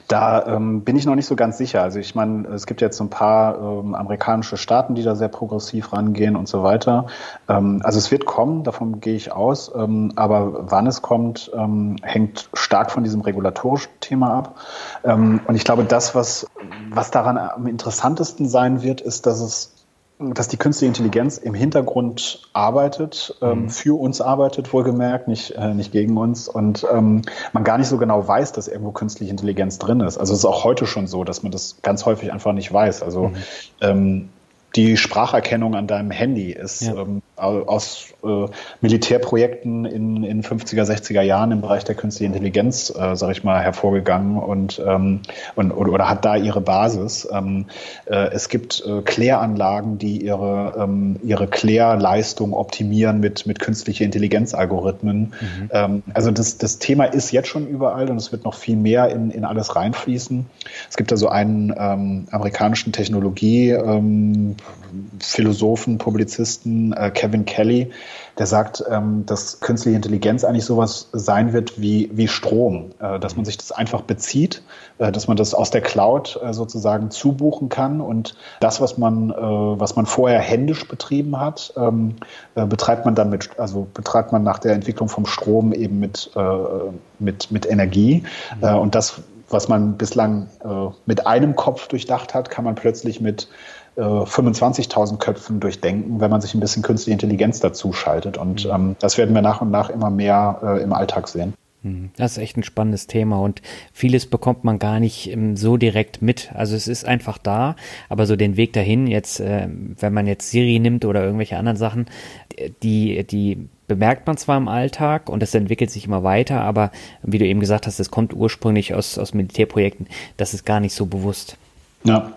da ähm, bin ich noch nicht so ganz sicher. Also ich meine, es gibt jetzt ein paar ähm, amerikanische Staaten, die da sehr progressiv rangehen und so weiter. Ähm, also es wird kommen, davon gehe ich aus. Ähm, aber wann es kommt, ähm, hängt stark von diesem regulatorischen Thema ab. Ähm, und ich glaube, das, was, was daran am interessantesten sein wird, ist, dass es dass die künstliche Intelligenz im Hintergrund arbeitet, ähm, mhm. für uns arbeitet, wohlgemerkt, nicht, äh, nicht gegen uns und ähm, man gar nicht so genau weiß, dass irgendwo künstliche Intelligenz drin ist. Also es ist auch heute schon so, dass man das ganz häufig einfach nicht weiß. Also mhm. ähm, die Spracherkennung an deinem Handy ist ja. ähm, aus äh, Militärprojekten in, in 50er, 60er Jahren im Bereich der künstlichen Intelligenz, äh, sage ich mal, hervorgegangen und, ähm, und oder, oder, hat da ihre Basis. Ähm, äh, es gibt äh, Kläranlagen, die ihre, ähm, ihre Klärleistung optimieren mit, mit künstlichen Intelligenzalgorithmen. Mhm. Ähm, also das, das Thema ist jetzt schon überall und es wird noch viel mehr in, in alles reinfließen. Es gibt da so einen ähm, amerikanischen Technologie, ähm, Philosophen, Publizisten, äh, Kevin Kelly, der sagt, ähm, dass künstliche Intelligenz eigentlich sowas sein wird wie, wie Strom, äh, dass man sich das einfach bezieht, äh, dass man das aus der Cloud äh, sozusagen zubuchen kann und das, was man, äh, was man vorher händisch betrieben hat, ähm, äh, betreibt man dann mit, also betreibt man nach der Entwicklung vom Strom eben mit, äh, mit, mit Energie mhm. und das, was man bislang mit einem Kopf durchdacht hat, kann man plötzlich mit 25.000 äh, Köpfen durchdenken, wenn man sich ein bisschen künstliche Intelligenz dazu schaltet. Und mhm. ähm, das werden wir nach und nach immer mehr äh, im Alltag sehen. Mhm. Das ist echt ein spannendes Thema und vieles bekommt man gar nicht ähm, so direkt mit. Also es ist einfach da, aber so den Weg dahin, jetzt, äh, wenn man jetzt Siri nimmt oder irgendwelche anderen Sachen, die, die bemerkt man zwar im Alltag und es entwickelt sich immer weiter, aber wie du eben gesagt hast, es kommt ursprünglich aus, aus Militärprojekten, das ist gar nicht so bewusst. Ja,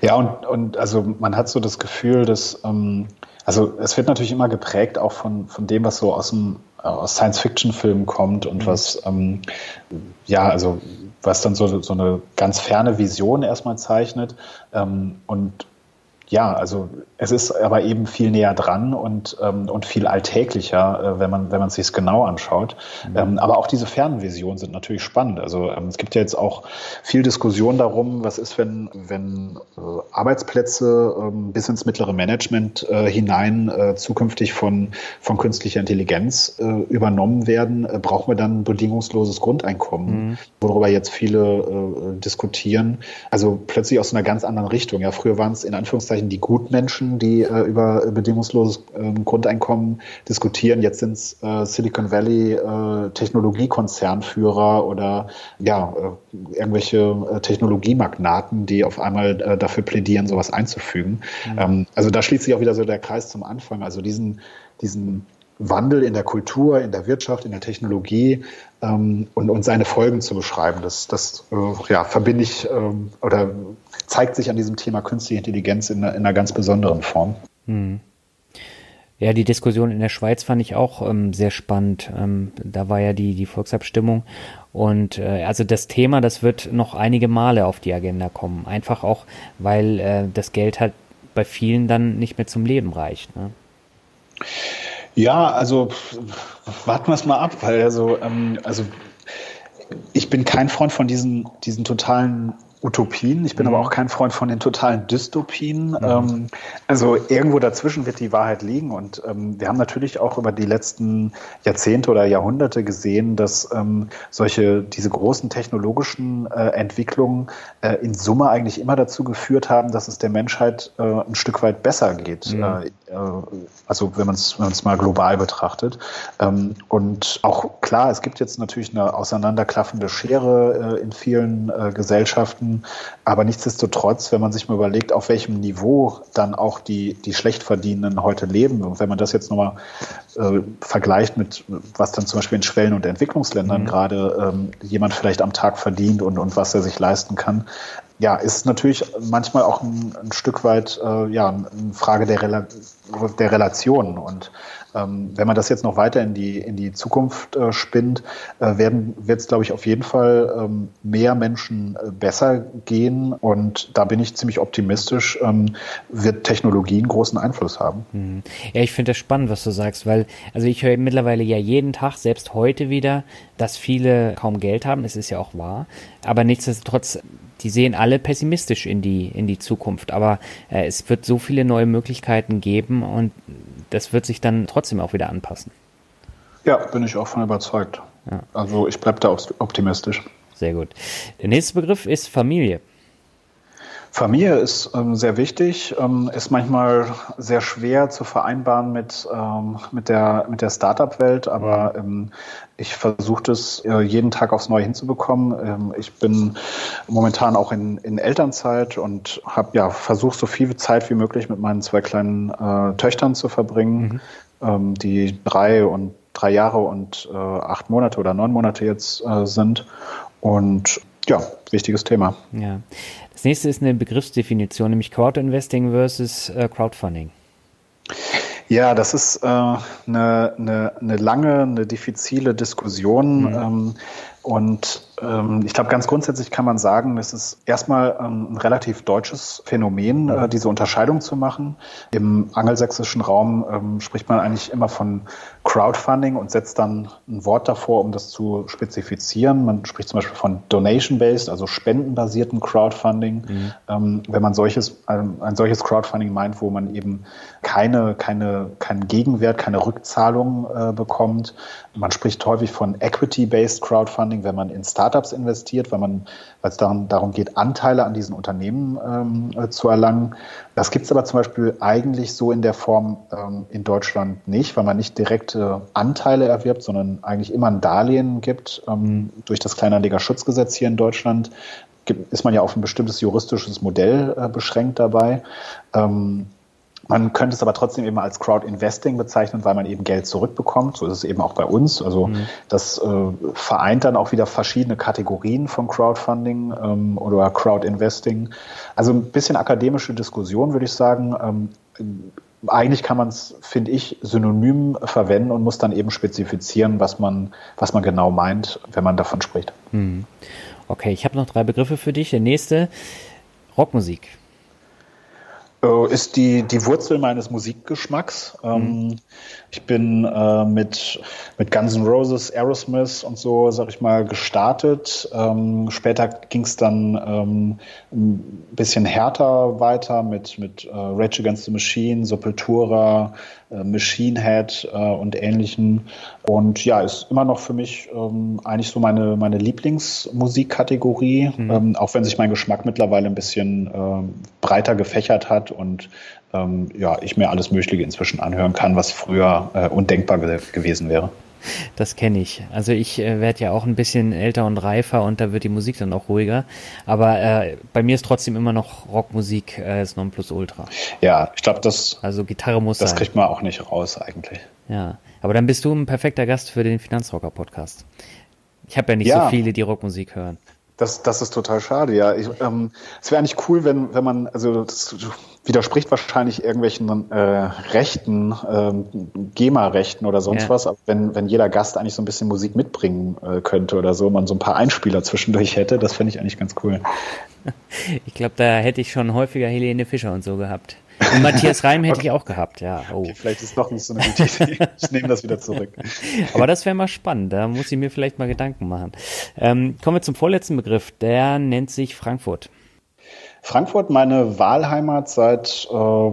ja und, und also man hat so das Gefühl, dass, ähm, also es wird natürlich immer geprägt auch von, von dem, was so aus dem äh, aus Science-Fiction-Filmen kommt und mhm. was, ähm, ja, also was dann so, so eine ganz ferne Vision erstmal zeichnet. Ähm, und ja, also es ist aber eben viel näher dran und, ähm, und viel alltäglicher, äh, wenn man wenn man es sich genau anschaut. Mhm. Ähm, aber auch diese Fernvisionen sind natürlich spannend. Also ähm, es gibt ja jetzt auch viel Diskussion darum, was ist, wenn wenn äh, Arbeitsplätze ähm, bis ins mittlere Management äh, hinein äh, zukünftig von von künstlicher Intelligenz äh, übernommen werden, äh, brauchen wir dann ein bedingungsloses Grundeinkommen, mhm. worüber jetzt viele äh, diskutieren. Also plötzlich aus einer ganz anderen Richtung. Ja, früher waren es in Anführungszeichen die Gutmenschen Menschen, die äh, über bedingungsloses äh, Grundeinkommen diskutieren. Jetzt sind es äh, Silicon Valley äh, Technologiekonzernführer oder ja, äh, irgendwelche äh, Technologiemagnaten, die auf einmal dafür plädieren, sowas einzufügen. Mhm. Ähm, also da schließt sich auch wieder so der Kreis zum Anfang. Also diesen, diesen Wandel in der Kultur, in der Wirtschaft, in der Technologie ähm, und, und seine Folgen zu beschreiben. Das, das äh, ja, verbinde ich ähm, oder zeigt sich an diesem Thema künstliche Intelligenz in, in einer ganz besonderen Form. Hm. Ja, die Diskussion in der Schweiz fand ich auch ähm, sehr spannend. Ähm, da war ja die, die Volksabstimmung. Und äh, also das Thema, das wird noch einige Male auf die Agenda kommen. Einfach auch, weil äh, das Geld halt bei vielen dann nicht mehr zum Leben reicht. Ne? Ja, also warten wir es mal ab, weil also, ähm, also ich bin kein Freund von diesen, diesen totalen Utopien. Ich bin mhm. aber auch kein Freund von den totalen Dystopien. Mhm. Ähm, also irgendwo dazwischen wird die Wahrheit liegen. Und ähm, wir haben natürlich auch über die letzten Jahrzehnte oder Jahrhunderte gesehen, dass ähm, solche, diese großen technologischen äh, Entwicklungen äh, in Summe eigentlich immer dazu geführt haben, dass es der Menschheit äh, ein Stück weit besser geht. Mhm. Äh, äh, also wenn man es wenn mal global betrachtet. Ähm, und auch klar, es gibt jetzt natürlich eine auseinanderklaffende Schere äh, in vielen Gesellschaften aber nichtsdestotrotz, wenn man sich mal überlegt, auf welchem Niveau dann auch die, die Schlechtverdienenden heute leben, und wenn man das jetzt nochmal äh, vergleicht mit, was dann zum Beispiel in Schwellen- und Entwicklungsländern mhm. gerade ähm, jemand vielleicht am Tag verdient und, und was er sich leisten kann, ja, ist natürlich manchmal auch ein, ein Stück weit äh, ja, eine Frage der, Rela der Relationen. Und wenn man das jetzt noch weiter in die, in die Zukunft äh, spinnt, äh, wird es, glaube ich, auf jeden Fall ähm, mehr Menschen äh, besser gehen. Und da bin ich ziemlich optimistisch, ähm, wird Technologie einen großen Einfluss haben. Mhm. Ja, ich finde das spannend, was du sagst, weil, also ich höre mittlerweile ja jeden Tag, selbst heute wieder, dass viele kaum Geld haben. Es ist ja auch wahr. Aber nichtsdestotrotz die sehen alle pessimistisch in die, in die Zukunft. Aber äh, es wird so viele neue Möglichkeiten geben und das wird sich dann trotzdem auch wieder anpassen. Ja, bin ich auch von überzeugt. Ja. Also ich bleibe da optimistisch. Sehr gut. Der nächste Begriff ist Familie. Familie ist ähm, sehr wichtig, ähm, ist manchmal sehr schwer zu vereinbaren mit, ähm, mit der, mit der Startup-Welt, aber ähm, ich versuche das äh, jeden Tag aufs Neue hinzubekommen. Ähm, ich bin momentan auch in, in Elternzeit und habe ja versucht, so viel Zeit wie möglich mit meinen zwei kleinen äh, Töchtern zu verbringen, mhm. ähm, die drei und drei Jahre und äh, acht Monate oder neun Monate jetzt äh, sind. Und ja, wichtiges Thema. Ja. Das nächste ist eine Begriffsdefinition, nämlich Crowdinvesting versus äh, Crowdfunding. Ja, das ist äh, eine, eine, eine lange, eine diffizile Diskussion. Mhm. Ähm, und ich glaube, ganz grundsätzlich kann man sagen, es ist erstmal ähm, ein relativ deutsches Phänomen, äh, diese Unterscheidung zu machen. Im angelsächsischen Raum ähm, spricht man eigentlich immer von Crowdfunding und setzt dann ein Wort davor, um das zu spezifizieren. Man spricht zum Beispiel von Donation-based, also spendenbasierten Crowdfunding. Mhm. Ähm, wenn man solches, ein, solches Crowdfunding meint, wo man eben keine, keine, keinen Gegenwert, keine Rückzahlung äh, bekommt. Man spricht häufig von Equity-based Crowdfunding, wenn man in Startups investiert, weil man, weil es darum, darum geht, Anteile an diesen Unternehmen ähm, äh, zu erlangen. Das gibt es aber zum Beispiel eigentlich so in der Form ähm, in Deutschland nicht, weil man nicht direkte Anteile erwirbt, sondern eigentlich immer ein Darlehen gibt. Ähm, durch das Kleinanlegerschutzgesetz hier in Deutschland ist man ja auf ein bestimmtes juristisches Modell äh, beschränkt dabei. Ähm, man könnte es aber trotzdem eben als Crowd-Investing bezeichnen, weil man eben Geld zurückbekommt. So ist es eben auch bei uns. Also mhm. das äh, vereint dann auch wieder verschiedene Kategorien von Crowdfunding ähm, oder Crowd-Investing. Also ein bisschen akademische Diskussion, würde ich sagen. Ähm, eigentlich kann man es, finde ich, synonym verwenden und muss dann eben spezifizieren, was man, was man genau meint, wenn man davon spricht. Mhm. Okay, ich habe noch drei Begriffe für dich. Der nächste, Rockmusik. Äh, ist die, die Wurzel meines Musikgeschmacks. Ähm, mhm. Ich bin äh, mit, mit Guns N' Roses, Aerosmith und so, sag ich mal, gestartet. Ähm, später ging es dann ähm, ein bisschen härter weiter mit, mit äh, Rage Against the Machine, Sepultura, Machine Head äh, und ähnlichen. Und ja, ist immer noch für mich ähm, eigentlich so meine, meine Lieblingsmusikkategorie, mhm. ähm, auch wenn sich mein Geschmack mittlerweile ein bisschen äh, breiter gefächert hat und ähm, ja, ich mir alles Mögliche inzwischen anhören kann, was früher äh, undenkbar ge gewesen wäre. Das kenne ich. Also ich äh, werde ja auch ein bisschen älter und reifer und da wird die Musik dann auch ruhiger. Aber äh, bei mir ist trotzdem immer noch Rockmusik äh, das Nonplusultra. Ja, ich glaube, das. Also Gitarre muss Das sein. kriegt man auch nicht raus eigentlich. Ja, aber dann bist du ein perfekter Gast für den Finanzrocker-Podcast. Ich habe ja nicht ja. so viele, die Rockmusik hören. Das, das ist total schade, ja. Ich, ähm, es wäre eigentlich cool, wenn, wenn man, also das widerspricht wahrscheinlich irgendwelchen äh, Rechten, äh, GEMA-Rechten oder sonst ja. was, aber wenn, wenn jeder Gast eigentlich so ein bisschen Musik mitbringen äh, könnte oder so, man so ein paar Einspieler zwischendurch hätte, das fände ich eigentlich ganz cool. *laughs* Ich glaube, da hätte ich schon häufiger Helene Fischer und so gehabt. Und Matthias Reim hätte okay. ich auch gehabt, ja. Oh. Okay, vielleicht ist es doch nicht so eine gute Idee. Ich nehme das wieder zurück. *laughs* Aber das wäre mal spannend. Da muss ich mir vielleicht mal Gedanken machen. Ähm, kommen wir zum vorletzten Begriff. Der nennt sich Frankfurt. Frankfurt, meine Wahlheimat seit, äh,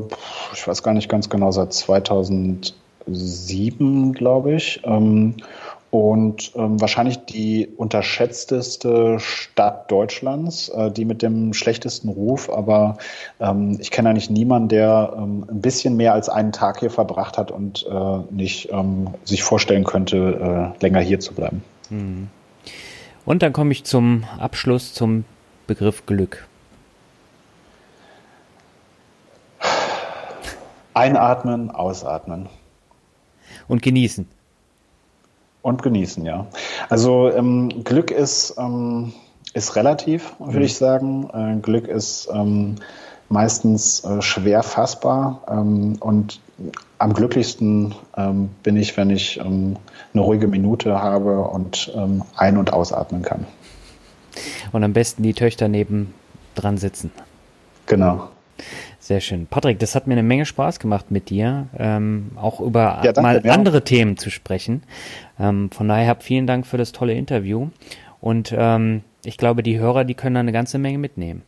ich weiß gar nicht ganz genau, seit 2007, glaube ich. Ähm, und ähm, wahrscheinlich die unterschätzteste Stadt Deutschlands, äh, die mit dem schlechtesten Ruf. Aber ähm, ich kenne eigentlich niemanden, der ähm, ein bisschen mehr als einen Tag hier verbracht hat und äh, nicht ähm, sich vorstellen könnte, äh, länger hier zu bleiben. Hm. Und dann komme ich zum Abschluss zum Begriff Glück. Einatmen, ausatmen. Und genießen. Und genießen, ja. Also ähm, Glück ist, ähm, ist relativ, würde mhm. ich sagen. Äh, Glück ist ähm, meistens äh, schwer fassbar ähm, und am glücklichsten ähm, bin ich, wenn ich ähm, eine ruhige Minute habe und ein- und ausatmen kann. Und am besten die Töchter neben dran sitzen. Genau. Sehr schön. Patrick, das hat mir eine Menge Spaß gemacht mit dir, ähm, auch über ja, danke, mal ja. andere Themen zu sprechen. Ähm, von daher hab vielen Dank für das tolle Interview. Und ähm, ich glaube, die Hörer, die können da eine ganze Menge mitnehmen.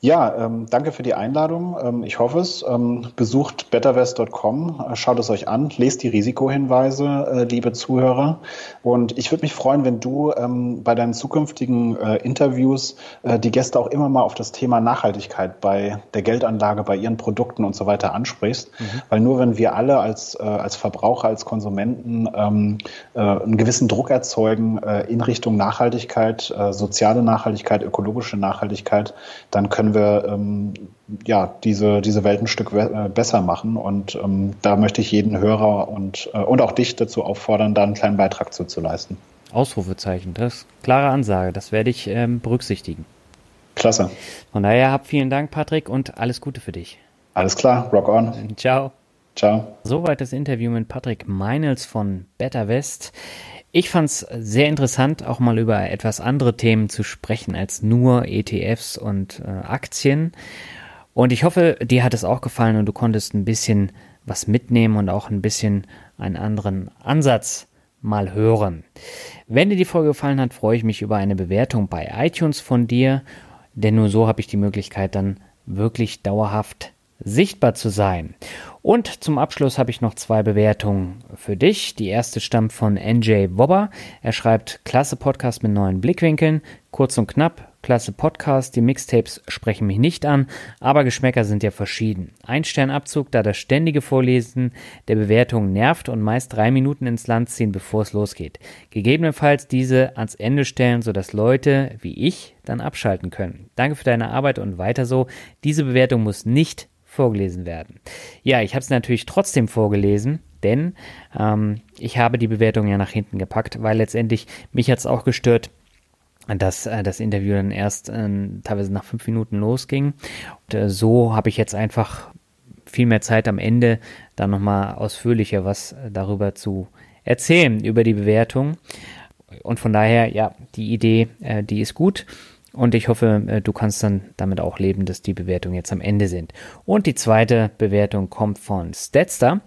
Ja, ähm, danke für die Einladung. Ähm, ich hoffe es. Ähm, besucht betterwest.com, äh, schaut es euch an, lest die Risikohinweise, äh, liebe Zuhörer. Und ich würde mich freuen, wenn du ähm, bei deinen zukünftigen äh, Interviews äh, die Gäste auch immer mal auf das Thema Nachhaltigkeit bei der Geldanlage, bei ihren Produkten und so weiter ansprichst. Mhm. Weil nur wenn wir alle als, äh, als Verbraucher, als Konsumenten ähm, äh, einen gewissen Druck erzeugen in Richtung Nachhaltigkeit, soziale Nachhaltigkeit, ökologische Nachhaltigkeit, dann können wir wir ähm, ja, diese, diese Welt ein Stück äh, besser machen. Und ähm, da möchte ich jeden Hörer und, äh, und auch dich dazu auffordern, da einen kleinen Beitrag zu, zu leisten. Ausrufezeichen, das ist klare Ansage, das werde ich ähm, berücksichtigen. Klasse. Von daher hab vielen Dank, Patrick, und alles Gute für dich. Alles klar, rock on. Ciao. Ciao. Soweit das Interview mit Patrick Meinels von Better West. Ich fand es sehr interessant, auch mal über etwas andere Themen zu sprechen als nur ETFs und äh, Aktien. Und ich hoffe, dir hat es auch gefallen und du konntest ein bisschen was mitnehmen und auch ein bisschen einen anderen Ansatz mal hören. Wenn dir die Folge gefallen hat, freue ich mich über eine Bewertung bei iTunes von dir, denn nur so habe ich die Möglichkeit dann wirklich dauerhaft sichtbar zu sein. Und zum Abschluss habe ich noch zwei Bewertungen für dich. Die erste stammt von NJ Wobber. Er schreibt, klasse Podcast mit neuen Blickwinkeln, kurz und knapp, klasse Podcast. Die Mixtapes sprechen mich nicht an, aber Geschmäcker sind ja verschieden. Ein Sternabzug, da das ständige Vorlesen der Bewertungen nervt und meist drei Minuten ins Land ziehen, bevor es losgeht. Gegebenenfalls diese ans Ende stellen, sodass Leute wie ich dann abschalten können. Danke für deine Arbeit und weiter so. Diese Bewertung muss nicht vorgelesen werden. Ja, ich habe es natürlich trotzdem vorgelesen, denn ähm, ich habe die Bewertung ja nach hinten gepackt, weil letztendlich mich hat es auch gestört, dass äh, das Interview dann erst äh, teilweise nach fünf Minuten losging. Und äh, so habe ich jetzt einfach viel mehr Zeit am Ende, dann nochmal ausführlicher was äh, darüber zu erzählen, über die Bewertung. Und von daher, ja, die Idee, äh, die ist gut. Und ich hoffe, äh, du kannst dann damit auch leben, dass die Bewertungen jetzt am Ende sind. Und die zweite Bewertung kommt von Statster.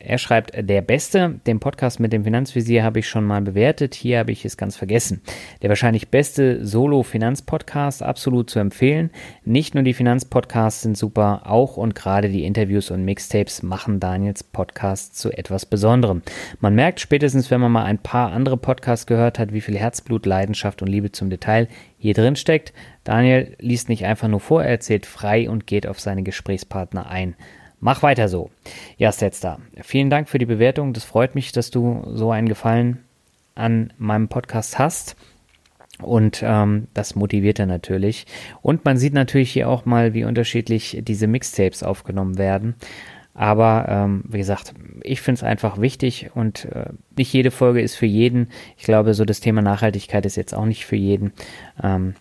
Er schreibt, der Beste, den Podcast mit dem Finanzvisier habe ich schon mal bewertet, hier habe ich es ganz vergessen. Der wahrscheinlich beste Solo-Finanzpodcast, absolut zu empfehlen. Nicht nur die Finanzpodcasts sind super, auch und gerade die Interviews und Mixtapes machen Daniels Podcast zu etwas Besonderem. Man merkt spätestens, wenn man mal ein paar andere Podcasts gehört hat, wie viel Herzblut, Leidenschaft und Liebe zum Detail hier drin steckt. Daniel liest nicht einfach nur vor, er erzählt frei und geht auf seine Gesprächspartner ein. Mach weiter so. Ja, Stetster, vielen Dank für die Bewertung. Das freut mich, dass du so einen Gefallen an meinem Podcast hast. Und ähm, das motiviert er natürlich. Und man sieht natürlich hier auch mal, wie unterschiedlich diese Mixtapes aufgenommen werden. Aber ähm, wie gesagt, ich finde es einfach wichtig und äh, nicht jede Folge ist für jeden. Ich glaube, so das Thema Nachhaltigkeit ist jetzt auch nicht für jeden. Ähm,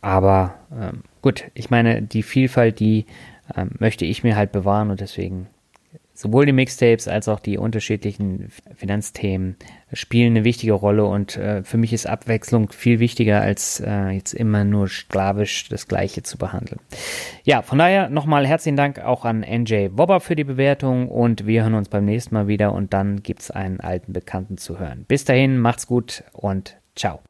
aber ähm, gut, ich meine, die Vielfalt, die ähm, möchte ich mir halt bewahren und deswegen sowohl die Mixtapes als auch die unterschiedlichen Finanzthemen spielen eine wichtige Rolle und äh, für mich ist Abwechslung viel wichtiger als äh, jetzt immer nur sklavisch das Gleiche zu behandeln. Ja, von daher nochmal herzlichen Dank auch an NJ Wobber für die Bewertung und wir hören uns beim nächsten Mal wieder und dann gibt es einen alten Bekannten zu hören. Bis dahin, macht's gut und ciao.